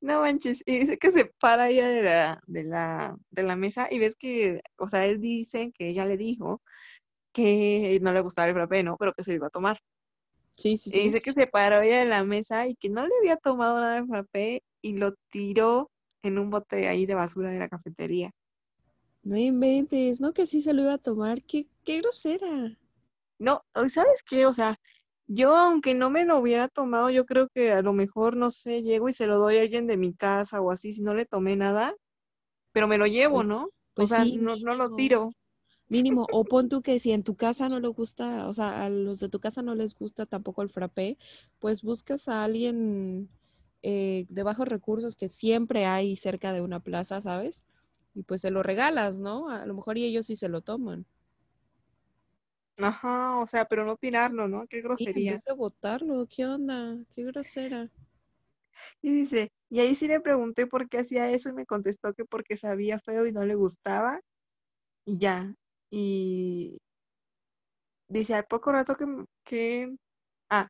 No manches, y dice que se para ella de la, de la, de la mesa y ves que, o sea, él dice que ella le dijo que no le gustaba el frappé, ¿no? Pero que se lo iba a tomar. Sí, sí, sí. Y dice que se paró ella de la mesa y que no le había tomado nada de frappé y lo tiró en un bote ahí de basura de la cafetería. No inventes, no que sí se lo iba a tomar, qué, qué grosera. No, ¿sabes qué? O sea, yo, aunque no me lo hubiera tomado, yo creo que a lo mejor, no sé, llego y se lo doy a alguien de mi casa o así, si no le tomé nada, pero me lo llevo, pues, ¿no? Pues o sea, no, no, lo tiro. Mínimo, o pon tú que si en tu casa no le gusta, o sea, a los de tu casa no les gusta tampoco el frappé, pues buscas a alguien eh, de bajos recursos que siempre hay cerca de una plaza, ¿sabes? Y pues se lo regalas, ¿no? A lo mejor y ellos sí se lo toman. Ajá, o sea, pero no tirarlo, ¿no? Qué grosería. Sí, de botarlo, ¿qué onda? Qué grosera. Y dice, y ahí sí le pregunté por qué hacía eso y me contestó que porque sabía feo y no le gustaba. Y ya. Y dice, al poco rato que, que, ah,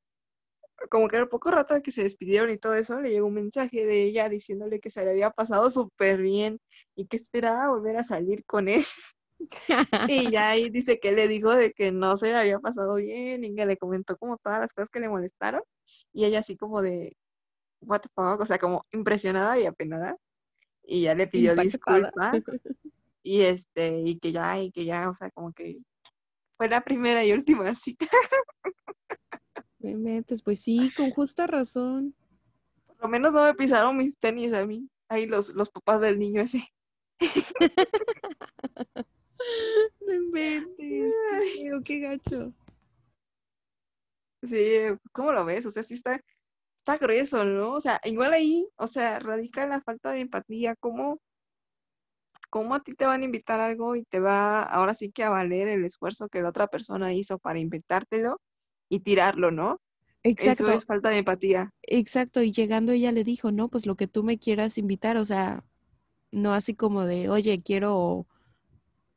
como que al poco rato de que se despidieron y todo eso, le llegó un mensaje de ella diciéndole que se le había pasado súper bien y que esperaba volver a salir con él. y ya ahí dice que le dijo de que no se le había pasado bien y que le comentó como todas las cosas que le molestaron y ella así como de what the fuck, o sea, como impresionada y apenada y ya le pidió disculpas y este y que ya y que ya, o sea, como que fue la primera y última cita. Me metes, pues sí, con justa razón. Por lo menos no me pisaron mis tenis a mí, ahí los, los papás del niño ese. No inventes. Qué gacho. Sí, ¿cómo lo ves? O sea, sí está, está grueso, ¿no? O sea, igual ahí, o sea, radica la falta de empatía. ¿Cómo, ¿Cómo a ti te van a invitar algo y te va ahora sí que a valer el esfuerzo que la otra persona hizo para inventártelo y tirarlo, ¿no? Exacto. Eso es falta de empatía. Exacto, y llegando ella le dijo, no, pues lo que tú me quieras invitar, o sea, no así como de, oye, quiero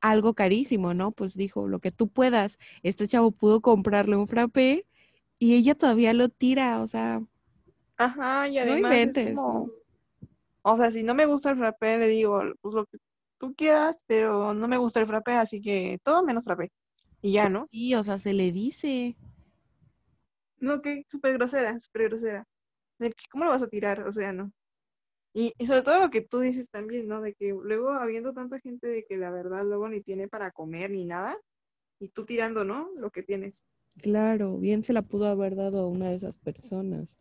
algo carísimo, ¿no? Pues dijo, lo que tú puedas. Este chavo pudo comprarle un frappé y ella todavía lo tira, o sea. Ajá, y además es como, o sea, si no me gusta el frappé, le digo, pues lo que tú quieras, pero no me gusta el frappé, así que todo menos frappé. Y ya, ¿no? Sí, o sea, se le dice. No, que súper grosera, súper grosera. ¿Cómo lo vas a tirar? O sea, no. Y, y, sobre todo lo que tú dices también, ¿no? De que luego habiendo tanta gente de que la verdad luego ni tiene para comer ni nada, y tú tirando, ¿no? Lo que tienes. Claro, bien se la pudo haber dado a una de esas personas.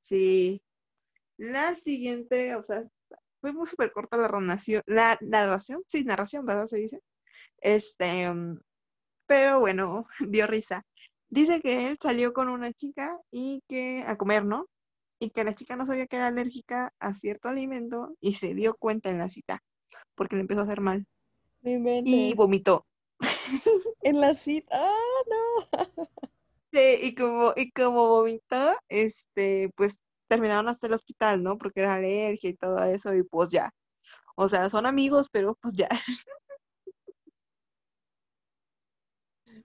Sí. La siguiente, o sea, fue muy súper corta la narración, la narración, sí, narración, ¿verdad? Se dice. Este, mm, pero bueno, dio risa. Dice que él salió con una chica y que a comer, ¿no? Y que la chica no sabía que era alérgica a cierto alimento y se dio cuenta en la cita porque le empezó a hacer mal. Y vomitó. En la cita, ah, no. Sí, y como, y como vomitó, este, pues terminaron hasta el hospital, ¿no? Porque era alergia y todo eso, y pues ya. O sea, son amigos, pero pues ya.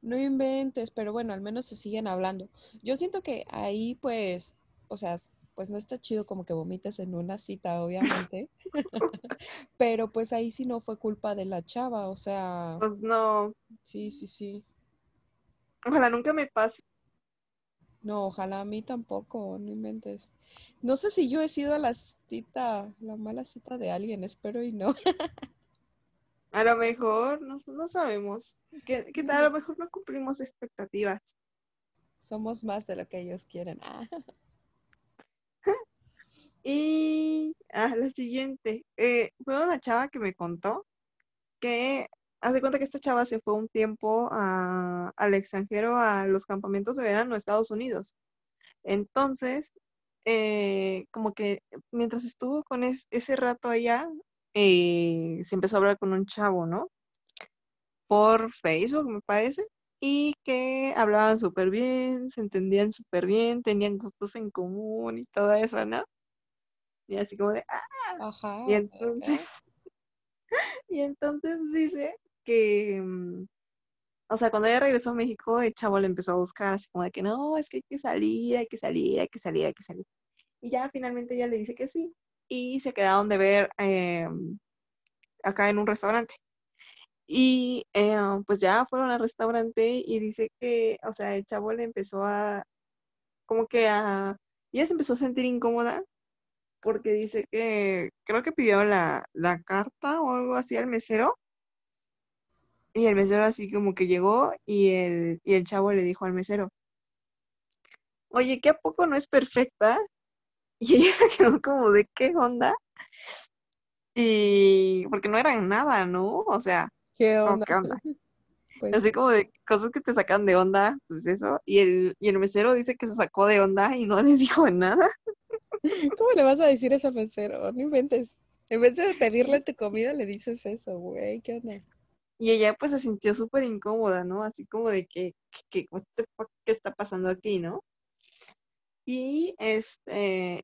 No inventes, pero bueno, al menos se siguen hablando. Yo siento que ahí, pues, o sea, pues no está chido como que vomites en una cita, obviamente. pero pues ahí sí no fue culpa de la chava, o sea. Pues no. Sí, sí, sí. Ojalá nunca me pase. No, ojalá a mí tampoco, no inventes. No sé si yo he sido la cita, la mala cita de alguien, espero y no. A lo mejor, no, no sabemos. ¿Qué, tal? A lo mejor no cumplimos expectativas. Somos más de lo que ellos quieren. Ah. y ah, la siguiente. Eh, fue una chava que me contó que hace cuenta que esta chava se fue un tiempo al extranjero a los campamentos de verano a Estados Unidos. Entonces, eh, como que mientras estuvo con ese rato allá, eh, se empezó a hablar con un chavo, ¿no? Por Facebook, me parece, y que hablaban súper bien, se entendían súper bien, tenían gustos en común y todo eso, ¿no? Y así como de, ¡ah! y entonces, y entonces dice que, mm, o sea, cuando ella regresó a México, el chavo le empezó a buscar así como de que no, es que hay que salir, hay que salir, hay que salir, hay que salir. Y ya finalmente ella le dice que sí, y se quedaron de ver em, acá en un restaurante. Y eh, pues ya fueron al restaurante y dice que, o sea, el chavo le empezó a, como que a, ella se empezó a sentir incómoda porque dice que creo que pidió la, la carta o algo así al mesero. Y el mesero así como que llegó y el, y el chavo le dijo al mesero, oye, ¿qué a poco no es perfecta? Y ella se quedó como de qué onda. Y porque no eran nada, ¿no? O sea, ¿qué onda? Pues Así como de cosas que te sacan de onda, pues eso. Y el, y el mesero dice que se sacó de onda y no le dijo nada. ¿Cómo le vas a decir eso al mesero? No inventes. En vez de pedirle tu comida, le dices eso, güey, ¿qué onda? Y ella pues se sintió súper incómoda, ¿no? Así como de que, que, ¿qué está pasando aquí, no? Y este,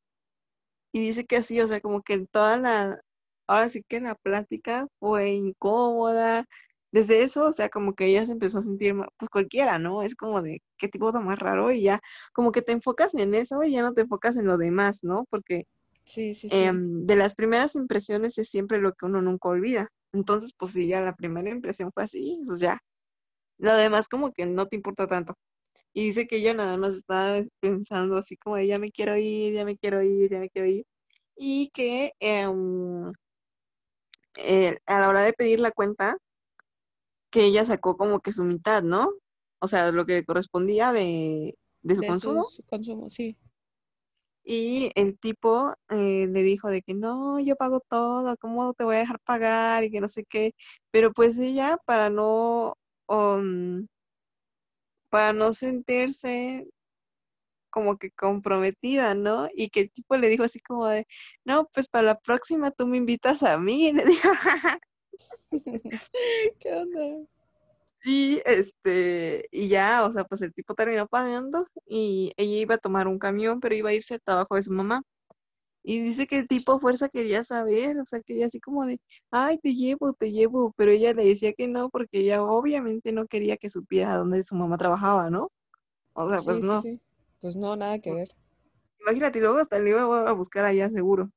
y dice que así, o sea, como que toda la, ahora sí que la plática fue incómoda. Desde eso, o sea, como que ella se empezó a sentir, pues cualquiera, ¿no? Es como de, qué tipo de más raro y ya, como que te enfocas en eso y ya no te enfocas en lo demás, ¿no? Porque sí, sí, sí. Em, de las primeras impresiones es siempre lo que uno nunca olvida. Entonces, pues si ya la primera impresión fue así, pues ya. Lo demás como que no te importa tanto. Y dice que ella nada más estaba pensando así como de ya me quiero ir, ya me quiero ir, ya me quiero ir. Y que em, eh, a la hora de pedir la cuenta, que ella sacó como que su mitad, ¿no? O sea, lo que correspondía de, su consumo. Su consumo, sí. Y el tipo eh, le dijo de que no, yo pago todo, ¿cómo te voy a dejar pagar? Y que no sé qué. Pero pues ella, para no, um, para no sentirse como que comprometida, ¿no? Y que el tipo le dijo así como de, no, pues para la próxima tú me invitas a mí, y le dijo, ¿qué onda? Y este, y ya, o sea, pues el tipo terminó pagando y ella iba a tomar un camión, pero iba a irse al trabajo de su mamá. Y dice que el tipo a fuerza quería saber, o sea, quería así como de, ay, te llevo, te llevo, pero ella le decía que no, porque ella obviamente no quería que supiera dónde su mamá trabajaba, ¿no? O sea, pues no. Pues no, nada que ver. Imagínate, luego hasta le iba a buscar allá seguro.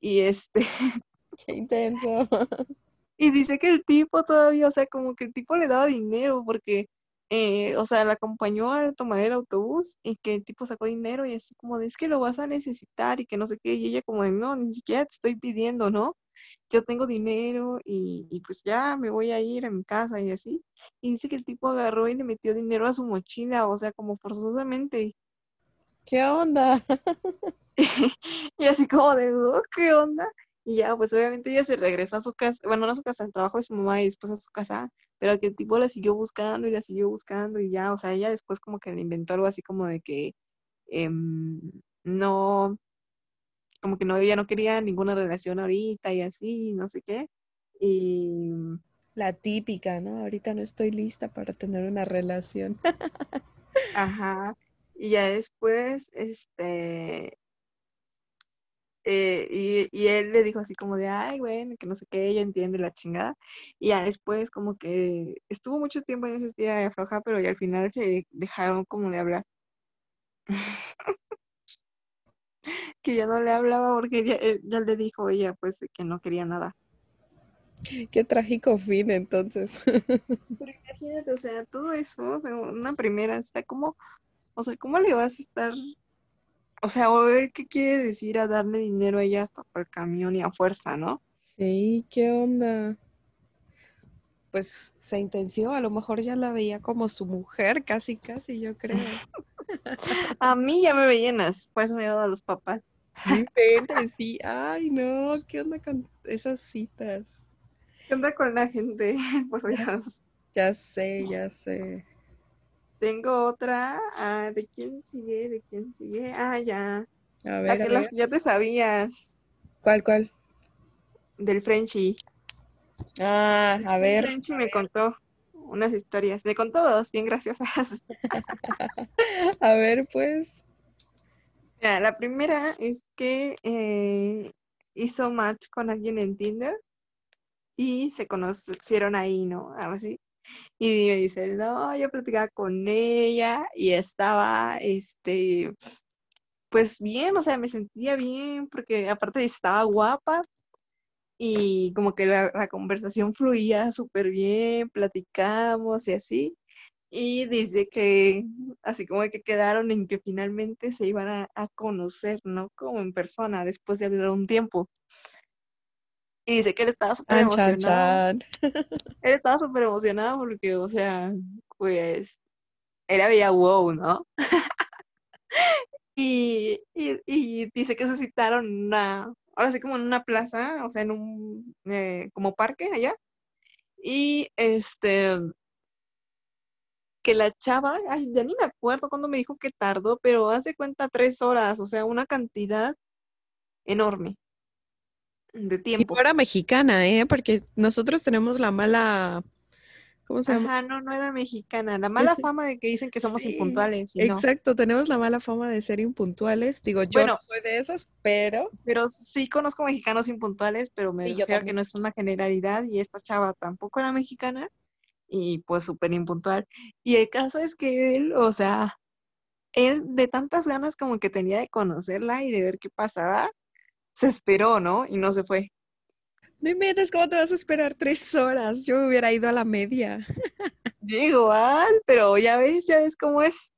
Y este... Qué intenso. y dice que el tipo todavía, o sea, como que el tipo le daba dinero porque eh, o sea, la acompañó a tomar el autobús y que el tipo sacó dinero y así como de, es que lo vas a necesitar y que no sé qué, y ella como de, no, ni siquiera te estoy pidiendo, ¿no? Yo tengo dinero y, y pues ya me voy a ir a mi casa y así. Y dice que el tipo agarró y le metió dinero a su mochila, o sea, como forzosamente. ¿Qué onda? y así como de, oh, ¿qué onda? Y ya, pues obviamente ella se regresa a su casa, bueno, no a su casa, al trabajo de su mamá y después a su casa, pero que el tipo la siguió buscando y la siguió buscando y ya, o sea, ella después como que le inventó algo así como de que em, no, como que no, ella no quería ninguna relación ahorita y así, no sé qué. Y... La típica, ¿no? Ahorita no estoy lista para tener una relación. Ajá. Y ya después, este, eh, y, él le dijo así como de, ay, bueno, que no sé qué, ella entiende la chingada. Y ya después como que estuvo mucho tiempo en ese día de afloja, pero ya al final se dejaron como de hablar. que ya no le hablaba porque ya, ya, le dijo ella pues que no quería nada. Qué trágico fin entonces. Pero imagínate, o sea, todo eso, una primera, está como, o sea, ¿cómo le vas a estar o sea, ¿qué quiere decir a darle dinero a ella hasta por el camión y a fuerza, no? Sí, ¿qué onda? Pues se intenció, a lo mejor ya la veía como su mujer, casi, casi, yo creo. a mí ya me veían así, por eso me a los papás. sí, ay no, ¿qué onda con esas citas? ¿Qué onda con la gente? Por Dios. Ya sé, ya sé. Tengo otra. Ah, ¿De quién sigue? ¿De quién sigue? Ah, ya. A ver, a ya te sabías. ¿Cuál, cuál? Del Frenchy. Ah, a ver. El Frenchy me contó unas historias. Me contó dos, bien graciosas. a ver, pues. Mira, la primera es que eh, hizo match con alguien en Tinder y se conocieron ahí, ¿no? Algo así. Y me dice, no, yo platicaba con ella y estaba, este, pues bien, o sea, me sentía bien porque aparte estaba guapa y como que la, conversación fluía súper bien, platicamos y así. Y dice que así como que quedaron en que finalmente se iban a, a conocer, ¿no? Como en persona, después de hablar un tiempo. Y dice que él estaba súper emocionado. Él estaba súper emocionado porque, o sea, pues, era veía wow, ¿no? y, y, dice que se citaron una, ahora sí como en una plaza, o sea, en un, eh, como parque allá. Y este, que la chava, ay, ya ni me acuerdo cuándo me dijo que tardó, pero hace cuenta tres horas, o sea, una cantidad enorme de tiempo. Y era mexicana, ¿eh? Porque nosotros tenemos la mala... ¿Cómo se llama? Ajá, no, no era mexicana. La mala fama de que dicen que somos impuntuales. exacto, tenemos la mala fama de ser impuntuales. Digo, yo no soy de esas, pero... Pero sí conozco mexicanos impuntuales, pero me refiero que no es una generalidad y esta chava tampoco era mexicana y pues súper impuntual. Y el caso es que él, o sea, él de tantas ganas como que tenía de conocerla y de ver qué pasaba, se esperó, ¿no? Y no se fue. No inventes, ¿cómo te vas a esperar tres horas? Yo hubiera ido a la media. Igual, pero ya ves, ya ves cómo es.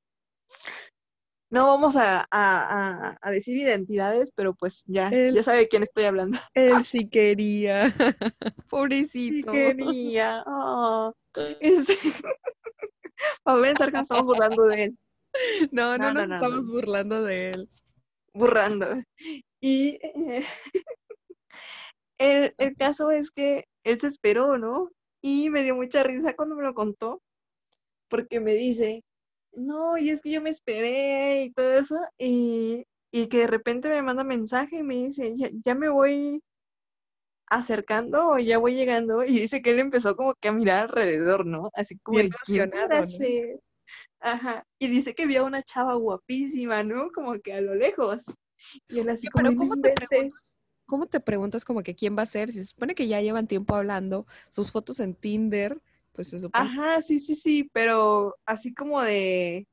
No vamos a, a, a decir identidades, pero pues ya, ya sabe de quién estoy hablando. Él sí quería. Pobrecito. Sí quería. Oh. Para pensar que nos estamos burlando de él. No, no, no nos estamos burlando de él. Burrando. Y eh, el, el caso es que él se esperó, ¿no? Y me dio mucha risa cuando me lo contó, porque me dice, no, y es que yo me esperé y todo eso, y, y que de repente me manda mensaje y me dice, ya, ya, me voy, acercando o ya voy llegando y dice que él empezó como que a mirar alrededor, ¿no? Así como Bien de, ¿quién podrá emocionado. Ajá. Y dice que vio a una chava guapísima, ¿no? Como que a lo lejos. Y él así como, pero ¿cómo te preguntas? ¿Cómo te preguntas como que quién va a ser? Si se supone que ya llevan tiempo hablando, sus fotos en Tinder, pues se supone. Ajá, sí, sí, sí, pero así como de,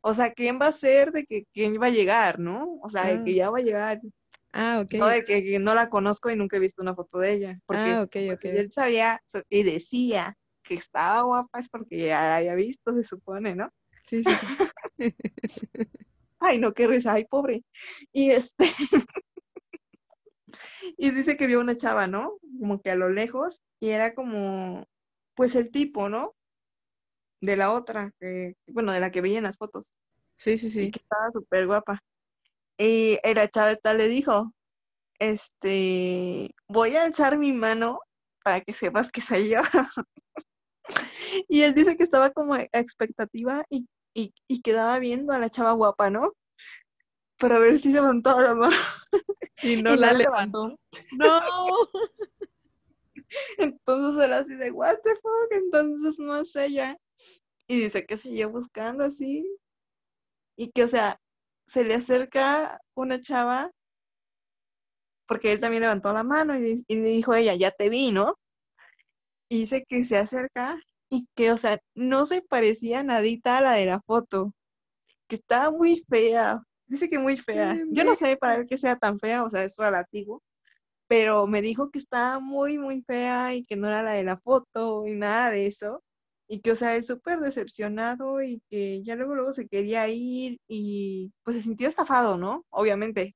o sea, ¿quién va a ser de que quién va a llegar, ¿no? O sea, de que Ah, ya va a llegar, ah, ok. no de que, que no la conozco y nunca he visto una foto de ella, porque Ah, ok, pues, ok. él sabía y decía que estaba guapa es porque ya la había visto, se supone, ¿no? Sí, sí, sí. Ay, no, qué risa, ay, pobre. Y este, y dice que vio una chava, ¿no? Como que a lo lejos, y era como, pues el tipo, ¿no? De la otra, que, bueno, de la que veía en las fotos, Sí, sí, y sí. que estaba súper guapa. Y la chaveta le dijo, este, voy a alzar mi mano para que sepas que soy yo. Y él dice que estaba como a expectativa y, y, y quedaba viendo a la chava guapa, ¿no? Para ver si levantaba la mano. Y no Y la levantó. No. Entonces era así de, what the fuck, entonces no es ella. Y dice que siguió buscando así. Y que, o sea, se le acerca una chava, porque él también levantó la mano y, y le dijo a ella, ya te vi, ¿no? Y dice que se acerca y que, o sea, no se parecía nadita a la de la foto, que estaba muy fea. Dice que muy fea. Yo no sé para él que sea tan fea, o sea, es relativo, pero me dijo que estaba muy, muy fea y que no era la de la foto y nada de eso. Y que, o sea, él súper decepcionado y que ya luego, luego se quería ir y pues se sintió estafado, ¿no? Obviamente.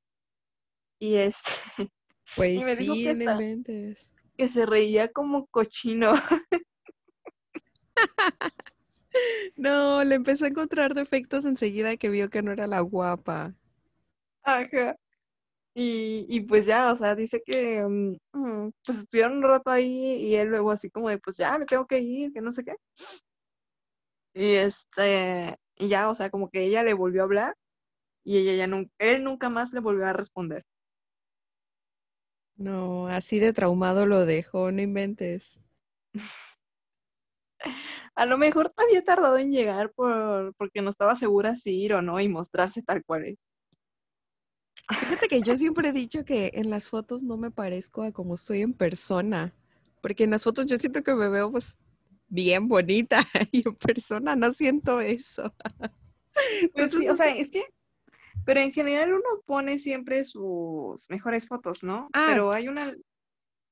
Y es, Pues y me dijo sí, que hasta, inventes. que se reía como cochino. No, le empezó a encontrar defectos enseguida que vio que no era la guapa. Ajá. Y, y pues ya, o sea, dice que mm, mm, pues estuvieron un rato ahí y él luego así como de pues ya me tengo que ir, que no sé qué. Y este, y ya, o sea, como que ella le volvió a hablar y ella ya nunca, él nunca más le volvió a responder. No, así de traumado lo dejó, no inventes. A lo mejor había tardado en llegar por, porque no estaba segura si ir o no y mostrarse tal cual es. Fíjate que yo siempre he dicho que en las fotos no me parezco a como soy en persona, porque en las fotos yo siento que me veo pues bien bonita y en persona no siento eso. Pues sí, o sea, es que, pero en general uno pone siempre sus mejores fotos, ¿no? Ah, Pero hay una,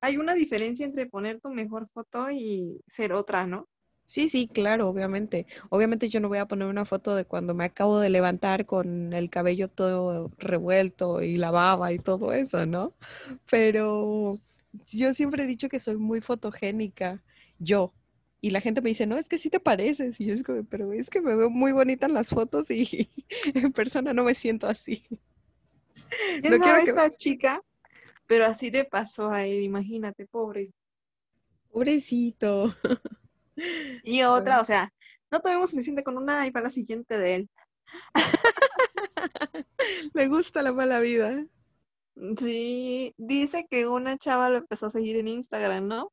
hay una diferencia entre poner tu mejor foto y ser otra, ¿no? Sí, sí, claro, obviamente. Obviamente yo no voy a poner una foto de cuando me acabo de levantar con el cabello todo revuelto y la baba y todo eso, ¿no? Pero yo siempre he dicho que soy muy fotogénica, yo. Y la gente me dice, no, es que sí te pareces. Y yo es como, pero es que me veo muy bonita en las fotos y en persona no me siento así. ¿Quién No quiero que... esta chica? Pero así le pasó a él, imagínate, pobre. Pobrecito. Y otra, o sea, no tuvimos suficiente con una y para la siguiente de él. Le gusta la mala vida. Sí, dice que una chava lo empezó a seguir en Instagram, ¿no?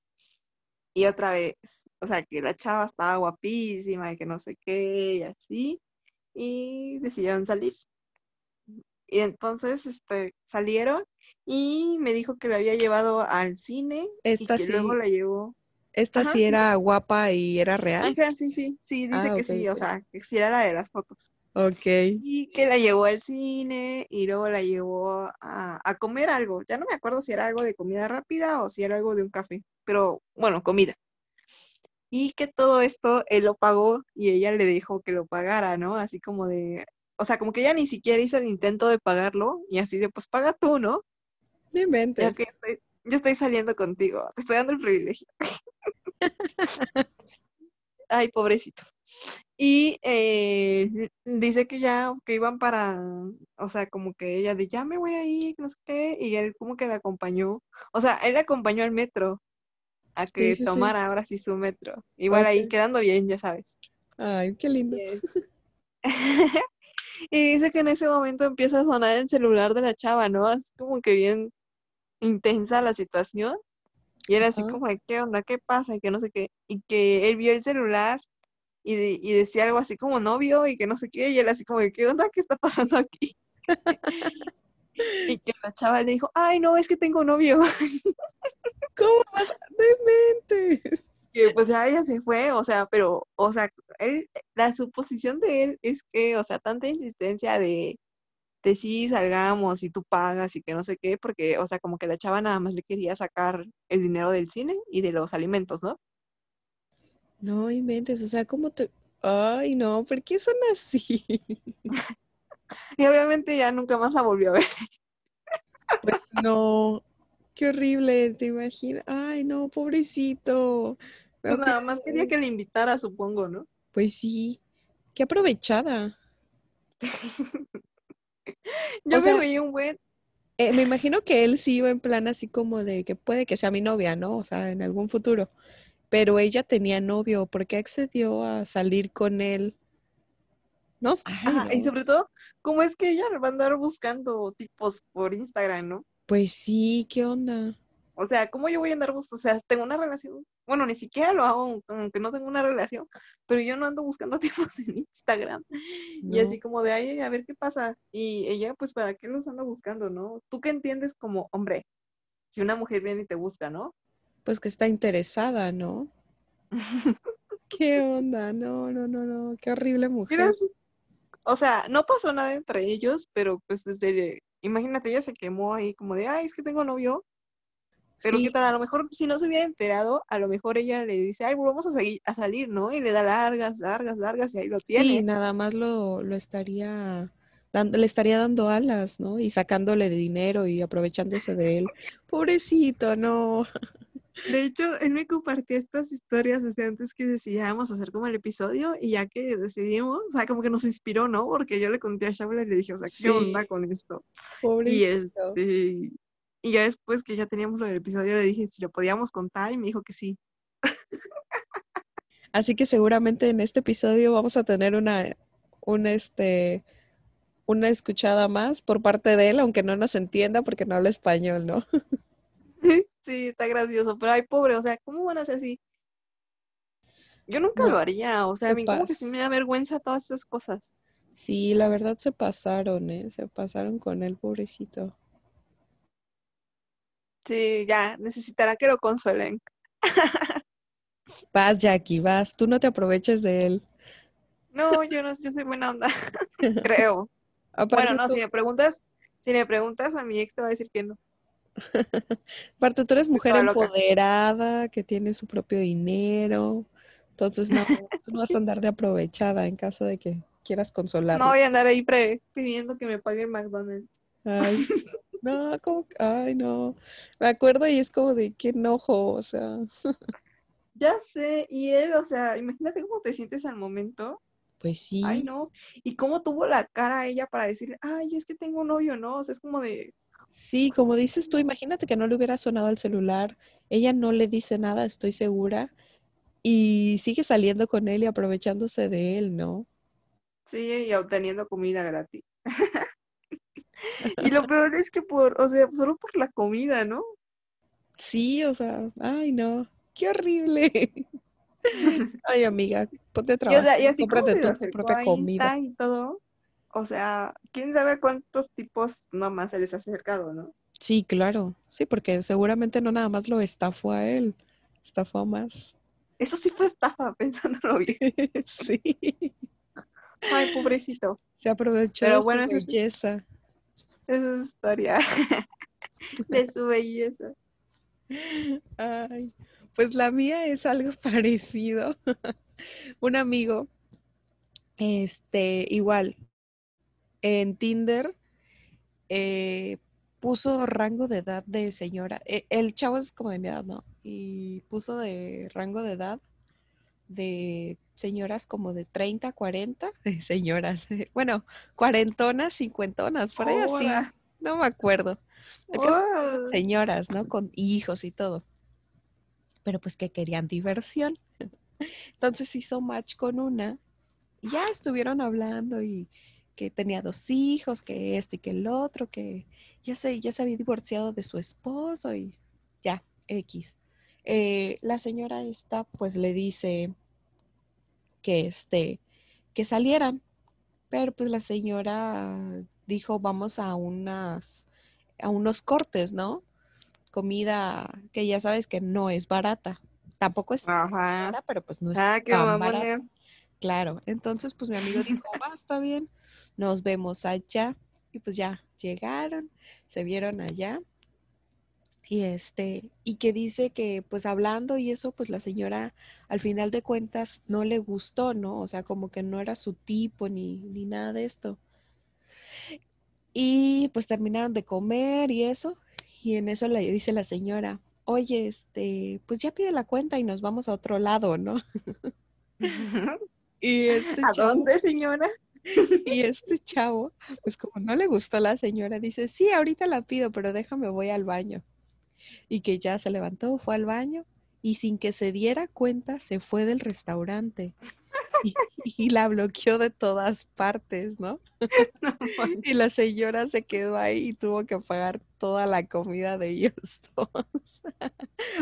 Y otra vez, o sea, que la chava estaba guapísima y que no sé qué y así, y decidieron salir. Y entonces, este, salieron y me dijo que la había llevado al cine y Esta que luego sí, la llevó. Esta Ajá, sí era guapa y era real. ajá, sí, sí, sí, dice Ah, que ok, sí, o sea, que sí era la de las fotos. Ok. Y que la llevó al cine y luego la llevó a, a comer algo. Ya no me acuerdo si era algo de comida rápida o si era algo de un café, pero bueno, comida. Y que todo esto él lo pagó y ella le dijo que lo pagara, ¿no? Así como de, o sea, como que ella ni siquiera hizo el intento de pagarlo y así de, pues paga tú, ¿no? No inventes. estoy, yo estoy saliendo contigo, te estoy dando el privilegio. Ay, pobrecito. Y eh, dice que ya, que iban para, o sea, como que ella de ya me voy a ir, no sé qué, y él como que la acompañó, o sea, él la acompañó al metro a que sí, sí. tomara ahora sí su metro. Igual ahí quedando bien, ya sabes. Ay, qué lindo. Y dice que en ese momento empieza a sonar el celular de la chava, ¿no? Es como que bien intensa la situación. Y era así como, ¿qué onda? ¿Qué pasa? Y que no sé qué. Y que él vio el celular y, y decía algo así como novio y que no sé qué. Y él así como, ¿qué onda? ¿Qué está pasando aquí? y que la chava le dijo, ay, no, es que tengo novio. ¿Cómo vas? Dementes. Que pues ya ella se fue, o sea, pero, o sea, la suposición de él es que, o sea, tanta insistencia de, de sí, salgamos y tú pagas y que no sé qué, porque, o sea, como que la chava nada más le quería sacar el dinero del cine y de los alimentos, ¿no? No inventes, o sea, ¿cómo te...? Ay, no, ¿por qué son así? y obviamente ya nunca más la volvió a ver. pues no, qué horrible, te imaginas. Ay, no, pobrecito. Pues nada más quería que le invitara, supongo, ¿no? Pues sí, qué aprovechada. Yo me reí un buen. Eh, me imagino que él sí iba en plan así como de que puede que sea mi novia, ¿no? O sea, en algún futuro. Pero ella tenía novio, ¿por qué accedió a salir con él? No sé. Y sobre todo, ¿cómo es que ella va a andar buscando tipos por Instagram, no? Pues sí, ¿qué onda? O sea, ¿cómo yo voy a andar buscando? O sea, tengo una relación. Bueno, ni siquiera lo hago, aunque no tengo una relación, pero yo no ando buscando tipos en Instagram. Y así como de ahí, a ver qué pasa. Y ella, pues, ¿para qué los anda buscando, no? ¿Tú qué entiendes como hombre? Si una mujer viene y te busca, ¿no? Pues que está interesada, ¿no? ¿Qué onda? No, no, no, no. Qué horrible mujer. o sea, no pasó nada entre ellos, pero pues desde, imagínate, ella se quemó ahí como de, ay, es que tengo novio pero qué tal, a lo mejor si no se hubiera enterado, a lo mejor ella le dice, ay, vamos a, seguir, a salir, ¿no? Y le da largas, largas, largas y ahí lo tiene. Sí, nada más lo, lo estaría, dando, le estaría dando alas, ¿no? Y sacándole de dinero y aprovechándose de él. Pobrecito, no. De hecho, él me compartía estas historias desde antes que decidíamos hacer como el episodio y ya que decidimos, o sea, como que nos inspiró, ¿no? Porque yo le conté a Shabla y le dije, o sea, ¿qué onda con esto? Pobrecito. Y este, y ya después que ya teníamos lo del episodio, le dije si lo podíamos contar y me dijo que sí. Así que seguramente en este episodio vamos a tener una, una, este, una escuchada más por parte de él, aunque no nos entienda porque no habla español, ¿no? Sí, está gracioso, pero ay, pobre, o sea, ¿cómo van a ser así? Yo nunca lo haría, o sea, a mí como que sí me da vergüenza todas esas cosas. Sí, la verdad se pasaron, ¿eh? Se pasaron con él, pobrecito. Sí, ya, necesitará que lo consuelen. Vas, Jackie, vas. Tú no te aproveches de él. No, yo no, yo soy buena onda, creo. bueno, no, si me preguntas, si me preguntas a mi ex te va a decir que no. Aparte, tú eres mujer empoderada, que tiene su propio dinero. Entonces, no, tú no vas a andar de aprovechada en caso de que quieras consolar. No voy a andar ahí pidiendo que me paguen McDonald's. Ay, no, como, ay, no. Me acuerdo y es como de qué enojo, o sea. Ya sé, y él, o sea, imagínate cómo te sientes al momento. Pues sí. Ay, no. Y cómo tuvo la cara ella para decirle, ay, es que tengo un novio, ¿no? O sea, es como de. Sí, como dices tú, imagínate que no le hubiera sonado el celular. Ella no le dice nada, estoy segura. Y sigue saliendo con él y aprovechándose de él, ¿no? Sí, y obteniendo comida gratis. Y lo peor es que por, o sea, solo por la comida, ¿no? Sí, o sea, ay no, qué horrible. ay amiga, ponte a trabajar, y, así cómprate tu propia comida. Y todo, o sea, quién sabe cuántos tipos nomás se les ha acercado, ¿no? Sí, claro, sí, porque seguramente no nada más lo estafó a él, estafó más. Eso sí fue estafa, pensándolo bien. sí. Ay, pobrecito. Se aprovechó de su belleza. Es historia de su belleza. Ay, pues la mía es algo parecido. Un amigo, este, igual, en Tinder, eh, puso rango de edad de señora. E, el chavo es como de mi edad, ¿no? Y puso de rango de edad de señoras como de 30, 40, señoras, bueno, cuarentonas, cincuentonas, por ahí así, no me acuerdo. Señoras, ¿no? Con hijos y todo. Pero pues que querían diversión. Entonces hizo match con una y ya estuvieron hablando y que tenía dos hijos, que este y que el otro, que ya se, ya se había divorciado de su esposo y ya, X. Eh, la señora esta pues le dice que este, que salieran, pero pues la señora dijo vamos a unas, a unos cortes, ¿no? Comida que ya sabes que no es barata. Tampoco es barata, pero pues no es ah, tan barata. Claro, entonces pues mi amigo dijo, va, está bien, nos vemos allá. Y pues ya llegaron, se vieron allá y este y que dice que pues hablando y eso pues la señora al final de cuentas no le gustó no o sea como que no era su tipo ni, ni nada de esto. Y pues terminaron de comer y eso y en eso le dice la señora oye este pues ya pide la cuenta y nos vamos a otro lado no y este a dónde señora y este chavo pues como no le gustó la señora dice sí ahorita la pido pero déjame voy al baño y que ya se levantó, fue al baño y sin que se diera cuenta se fue del restaurante y, la bloqueó de todas partes, ¿no? y la señora se quedó ahí y tuvo que pagar toda la comida de ellos dos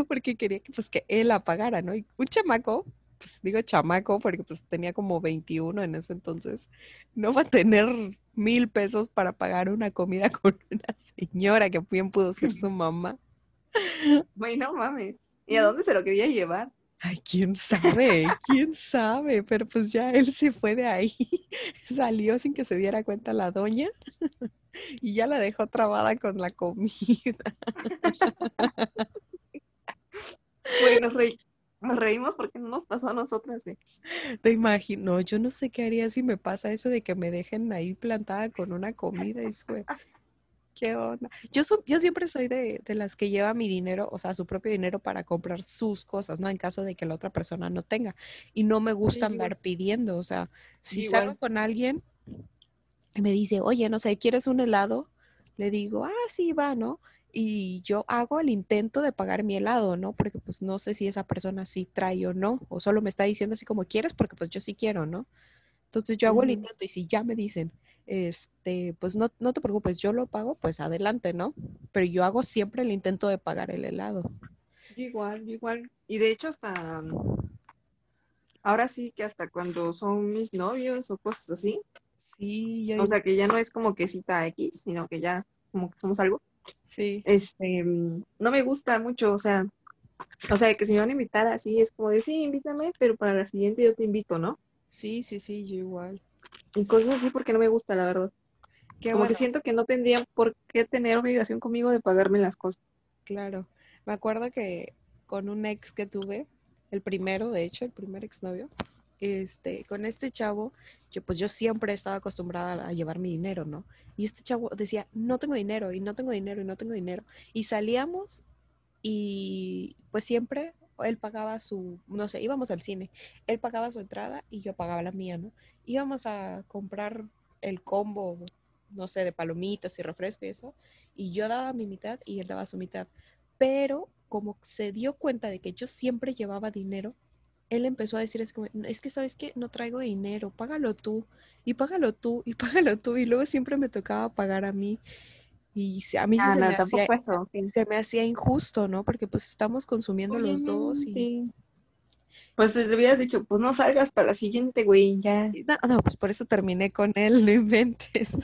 porque quería que pues que él la pagara, ¿no? Y un chamaco, pues digo chamaco porque pues tenía como 21 en ese entonces, no va a tener mil pesos para pagar una comida con una señora que bien pudo ser su mamá. Bueno, mames. ¿Y a dónde se lo quería llevar? Ay, quién sabe, quién sabe, pero pues ya él se fue de ahí, salió sin que se diera cuenta la doña y ya la dejó trabada con la comida. Bueno, nos reímos porque no nos pasó a nosotras. ¿eh? Te imagino, yo no sé qué haría si me pasa eso de que me dejen ahí plantada con una comida y fue ¿Qué onda? Yo, yo siempre soy de, las que lleva mi dinero, o sea, su propio dinero para comprar sus cosas, ¿no? En caso de que la otra persona no tenga. Y no me gusta andar pidiendo, o sea, si salgo con alguien y me dice, oye, no sé, ¿quieres un helado? Le digo, ah, sí, va, ¿no? Y yo hago el intento de pagar mi helado, ¿no? Porque pues no sé si esa persona sí trae o no, o solo me está diciendo así como quieres, porque pues yo sí quiero, ¿no? Entonces yo hago el intento y si ya me dicen, este, pues no, no te preocupes, yo lo pago, pues adelante, ¿no? Pero yo hago siempre el intento de pagar el helado. Igual, igual. Y de hecho hasta ahora sí que hasta cuando son mis novios o cosas así. Sí, ya O sea que ya no es como que cita X, sino que ya como que somos algo. Sí. Este, no me gusta mucho, o sea, o sea, que si me van a invitar así es como de sí, invítame, pero para la siguiente yo te invito, ¿no? Sí, sí, sí, yo igual y cosas así porque no me gusta, la verdad. Como que siento que no tendrían por qué tener obligación conmigo de pagarme las cosas. Claro. Me acuerdo que con un ex que tuve, el primero, de hecho, el primer exnovio, este, con este chavo, yo pues yo siempre estaba acostumbrada a llevar mi dinero, ¿no? Y este chavo decía, no tengo dinero, y no tengo dinero, y no tengo dinero. Y salíamos y pues siempre él pagaba su, no sé, íbamos al cine, él pagaba su entrada y yo pagaba la mía, ¿no? Íbamos a comprar el combo, no sé, de palomitas y refresco y eso, y yo daba mi mitad y él daba su mitad. Pero como se dio cuenta de que yo siempre llevaba dinero, él empezó a decir, es, es que, ¿sabes qué? No traigo dinero, págalo tú, y págalo tú, y págalo tú, y luego siempre me tocaba pagar a mí. Y a mí ah, se, me hacía, se, me hacía, injusto, ¿no? Porque pues estamos consumiendo los dos y... Pues le hubieras dicho, pues no salgas para la siguiente, güey, ya. No, pues por eso terminé con él, no inventes.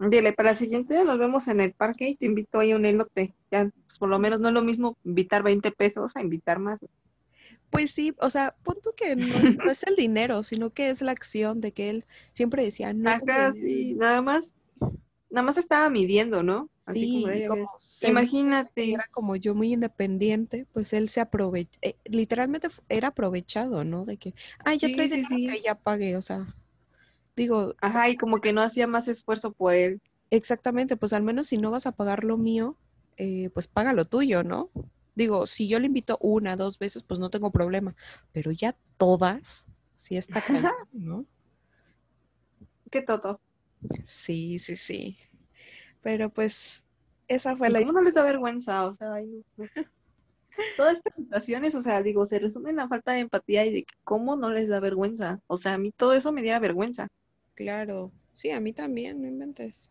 Dile, para la siguiente nos vemos en el parque y te invito ahí a un elote. Ya, pues por lo menos no es lo mismo invitar 20 pesos a invitar más. Pues sí, o sea, punto que no, es el dinero, sino que es la acción de que él siempre decía, no. Acá sí, nada más nada más estaba midiendo, ¿no? Así como, imagínate. Era como yo muy independiente, pues él se aprovecha, eh, literalmente era aprovechado, ¿no? De que, ay, ya trae sí, que ya pagué, o sea, digo. Ajá, y como que no hacía más esfuerzo por él. Exactamente, pues al menos si no vas a pagar lo mío, eh, pues paga lo tuyo, ¿no? Digo, si yo le invito una, dos veces, pues no tengo problema, pero ya todas, sí está claro, ¿no? Qué toto. Sí, sí, sí. Pero pues esa fue la... ¿Cómo no les da vergüenza? O sea, todas estas situaciones, o sea, digo, se resumen en la falta de empatía y de cómo no les da vergüenza. O sea, a mí todo eso me diera vergüenza. Claro, sí, a mí también, no inventes.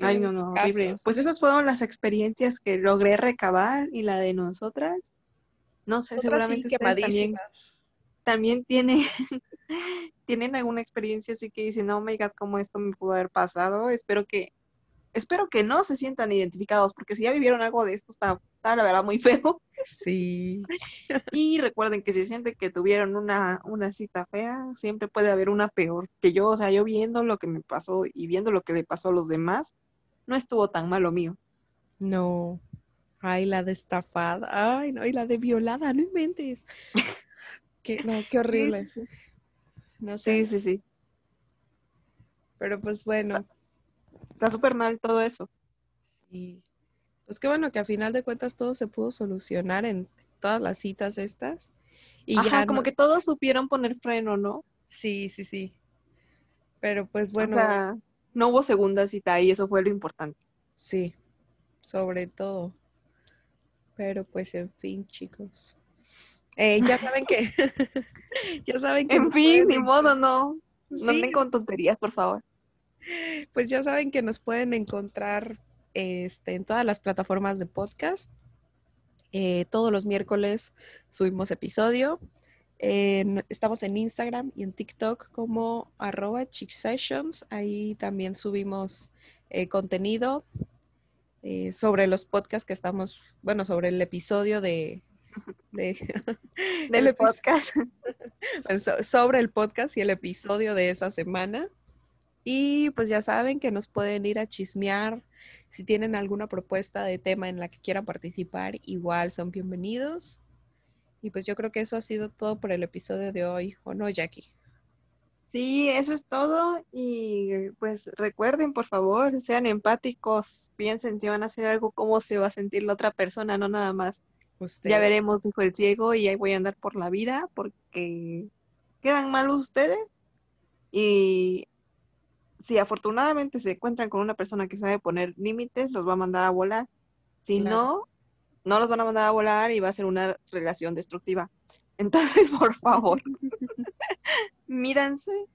Ay, no, no, horrible. Pues esas fueron las experiencias que logré recabar y la de nosotras. No sé, seguramente también, también tiene, tienen alguna experiencia así que dicen, oh my god, cómo esto me pudo haber pasado. Espero que, espero que no se sientan identificados, porque si ya vivieron algo de esto, está, está la verdad muy feo. Sí. Y recuerden que si sienten que tuvieron una, una cita fea, siempre puede haber una peor. Que yo, o sea, yo viendo lo que me pasó y viendo lo que le pasó a los demás, no estuvo tan malo mío. No. Ay, la de estafada. Ay, no, y la de violada, no inventes. qué, no, qué horrible. Sí, sí. No sé. Sí, sí, sí. Pero pues bueno. Está súper mal todo eso. Sí. Pues qué bueno que a final de cuentas todo se pudo solucionar en todas las citas estas. Y Ajá, como que todos supieron poner freno, ¿no? Sí, sí, sí. Pero pues bueno. O sea, no hubo segunda cita y eso fue lo importante. Sí, sobre todo. Pero pues en fin, chicos. Eh, ya saben que. ya saben que. En fin, ni modo, no. No anden con tonterías, por favor. Pues ya saben que nos pueden encontrar este, en todas las plataformas de podcast. Eh, todos los miércoles subimos episodio. estamos en Instagram y en TikTok como arroba sessions. Ahí también subimos eh, contenido sobre los podcasts que estamos, bueno, sobre el episodio de... del podcast. sobre el podcast y el episodio de esa semana. Y pues ya saben que nos pueden ir a chismear si tienen alguna propuesta de tema en la que quieran participar, igual son bienvenidos. Y pues yo creo que eso ha sido todo por el episodio de hoy, ¿o no, Jackie? Sí, eso es todo. Y pues recuerden, por favor, sean empáticos, piensen si van a hacer algo, cómo se va a sentir la otra persona, no nada más. Ya veremos, dijo el ciego, y ahí voy a andar por la vida porque quedan mal ustedes. Y si afortunadamente se encuentran con una persona que sabe poner límites, los va a mandar a volar. Si no, no los van a mandar a volar y va a ser una relación destructiva. Entonces, por favor, mídanse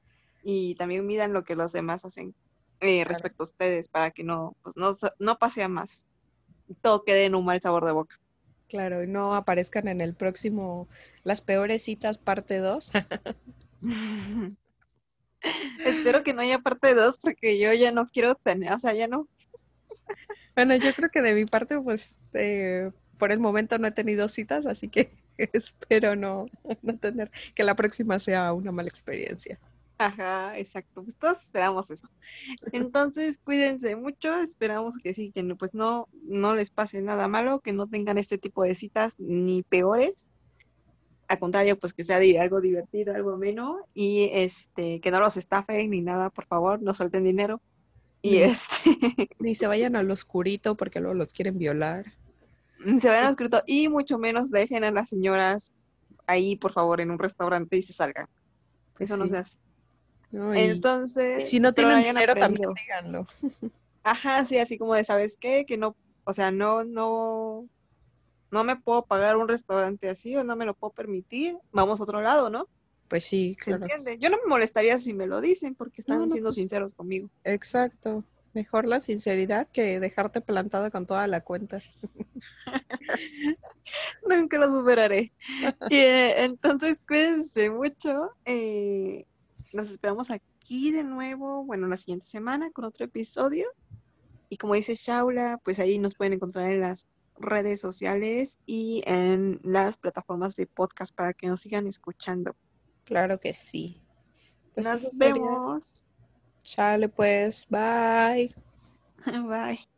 y también midan lo que los demás hacen eh, respecto a ustedes para que no, pues no, no pase a más. Todo quede en un mal sabor de boca. Claro, y no aparezcan en el próximo Las peores citas parte 2. Espero que no haya parte 2 porque yo ya no quiero tener, o sea, ya no. Bueno, yo creo que de mi parte, pues eh, por el momento no he tenido citas, así que espero no, no tener que la próxima sea una mala experiencia. Ajá, exacto. Pues todos esperamos eso. Entonces, cuídense mucho. Esperamos que sí, que pues no, no les pase nada malo, que no tengan este tipo de citas ni peores al contrario, pues que sea algo divertido, algo menos, y este, que no los estafen ni nada, por favor, no suelten dinero. Y este. Ni se vayan al oscurito porque luego los quieren violar. Se vayan al oscurito y mucho menos dejen a las señoras ahí, por favor, en un restaurante y se salgan. Pues Eso no se hace. Entonces. Si no tienen dinero, también díganlo. Ajá, sí, así como de, ¿sabes qué? Que no, o sea, no, no, no me puedo pagar un restaurante así o no me lo puedo permitir, vamos a otro lado, ¿no? Pues sí, claro. entiende? Yo no me molestaría si me lo dicen porque están siendo pues sinceros conmigo. Exacto. Mejor la sinceridad que dejarte plantada con toda la cuenta. Nunca lo superaré. y, eh, entonces, cuídense mucho. Eh, nos esperamos aquí de nuevo, bueno, la siguiente semana con otro episodio. Y como dice Shaula, pues ahí nos pueden encontrar en las redes sociales y en las plataformas de podcast para que nos sigan escuchando. Claro que sí. Pues nos vemos. Chale pues, bye. bye.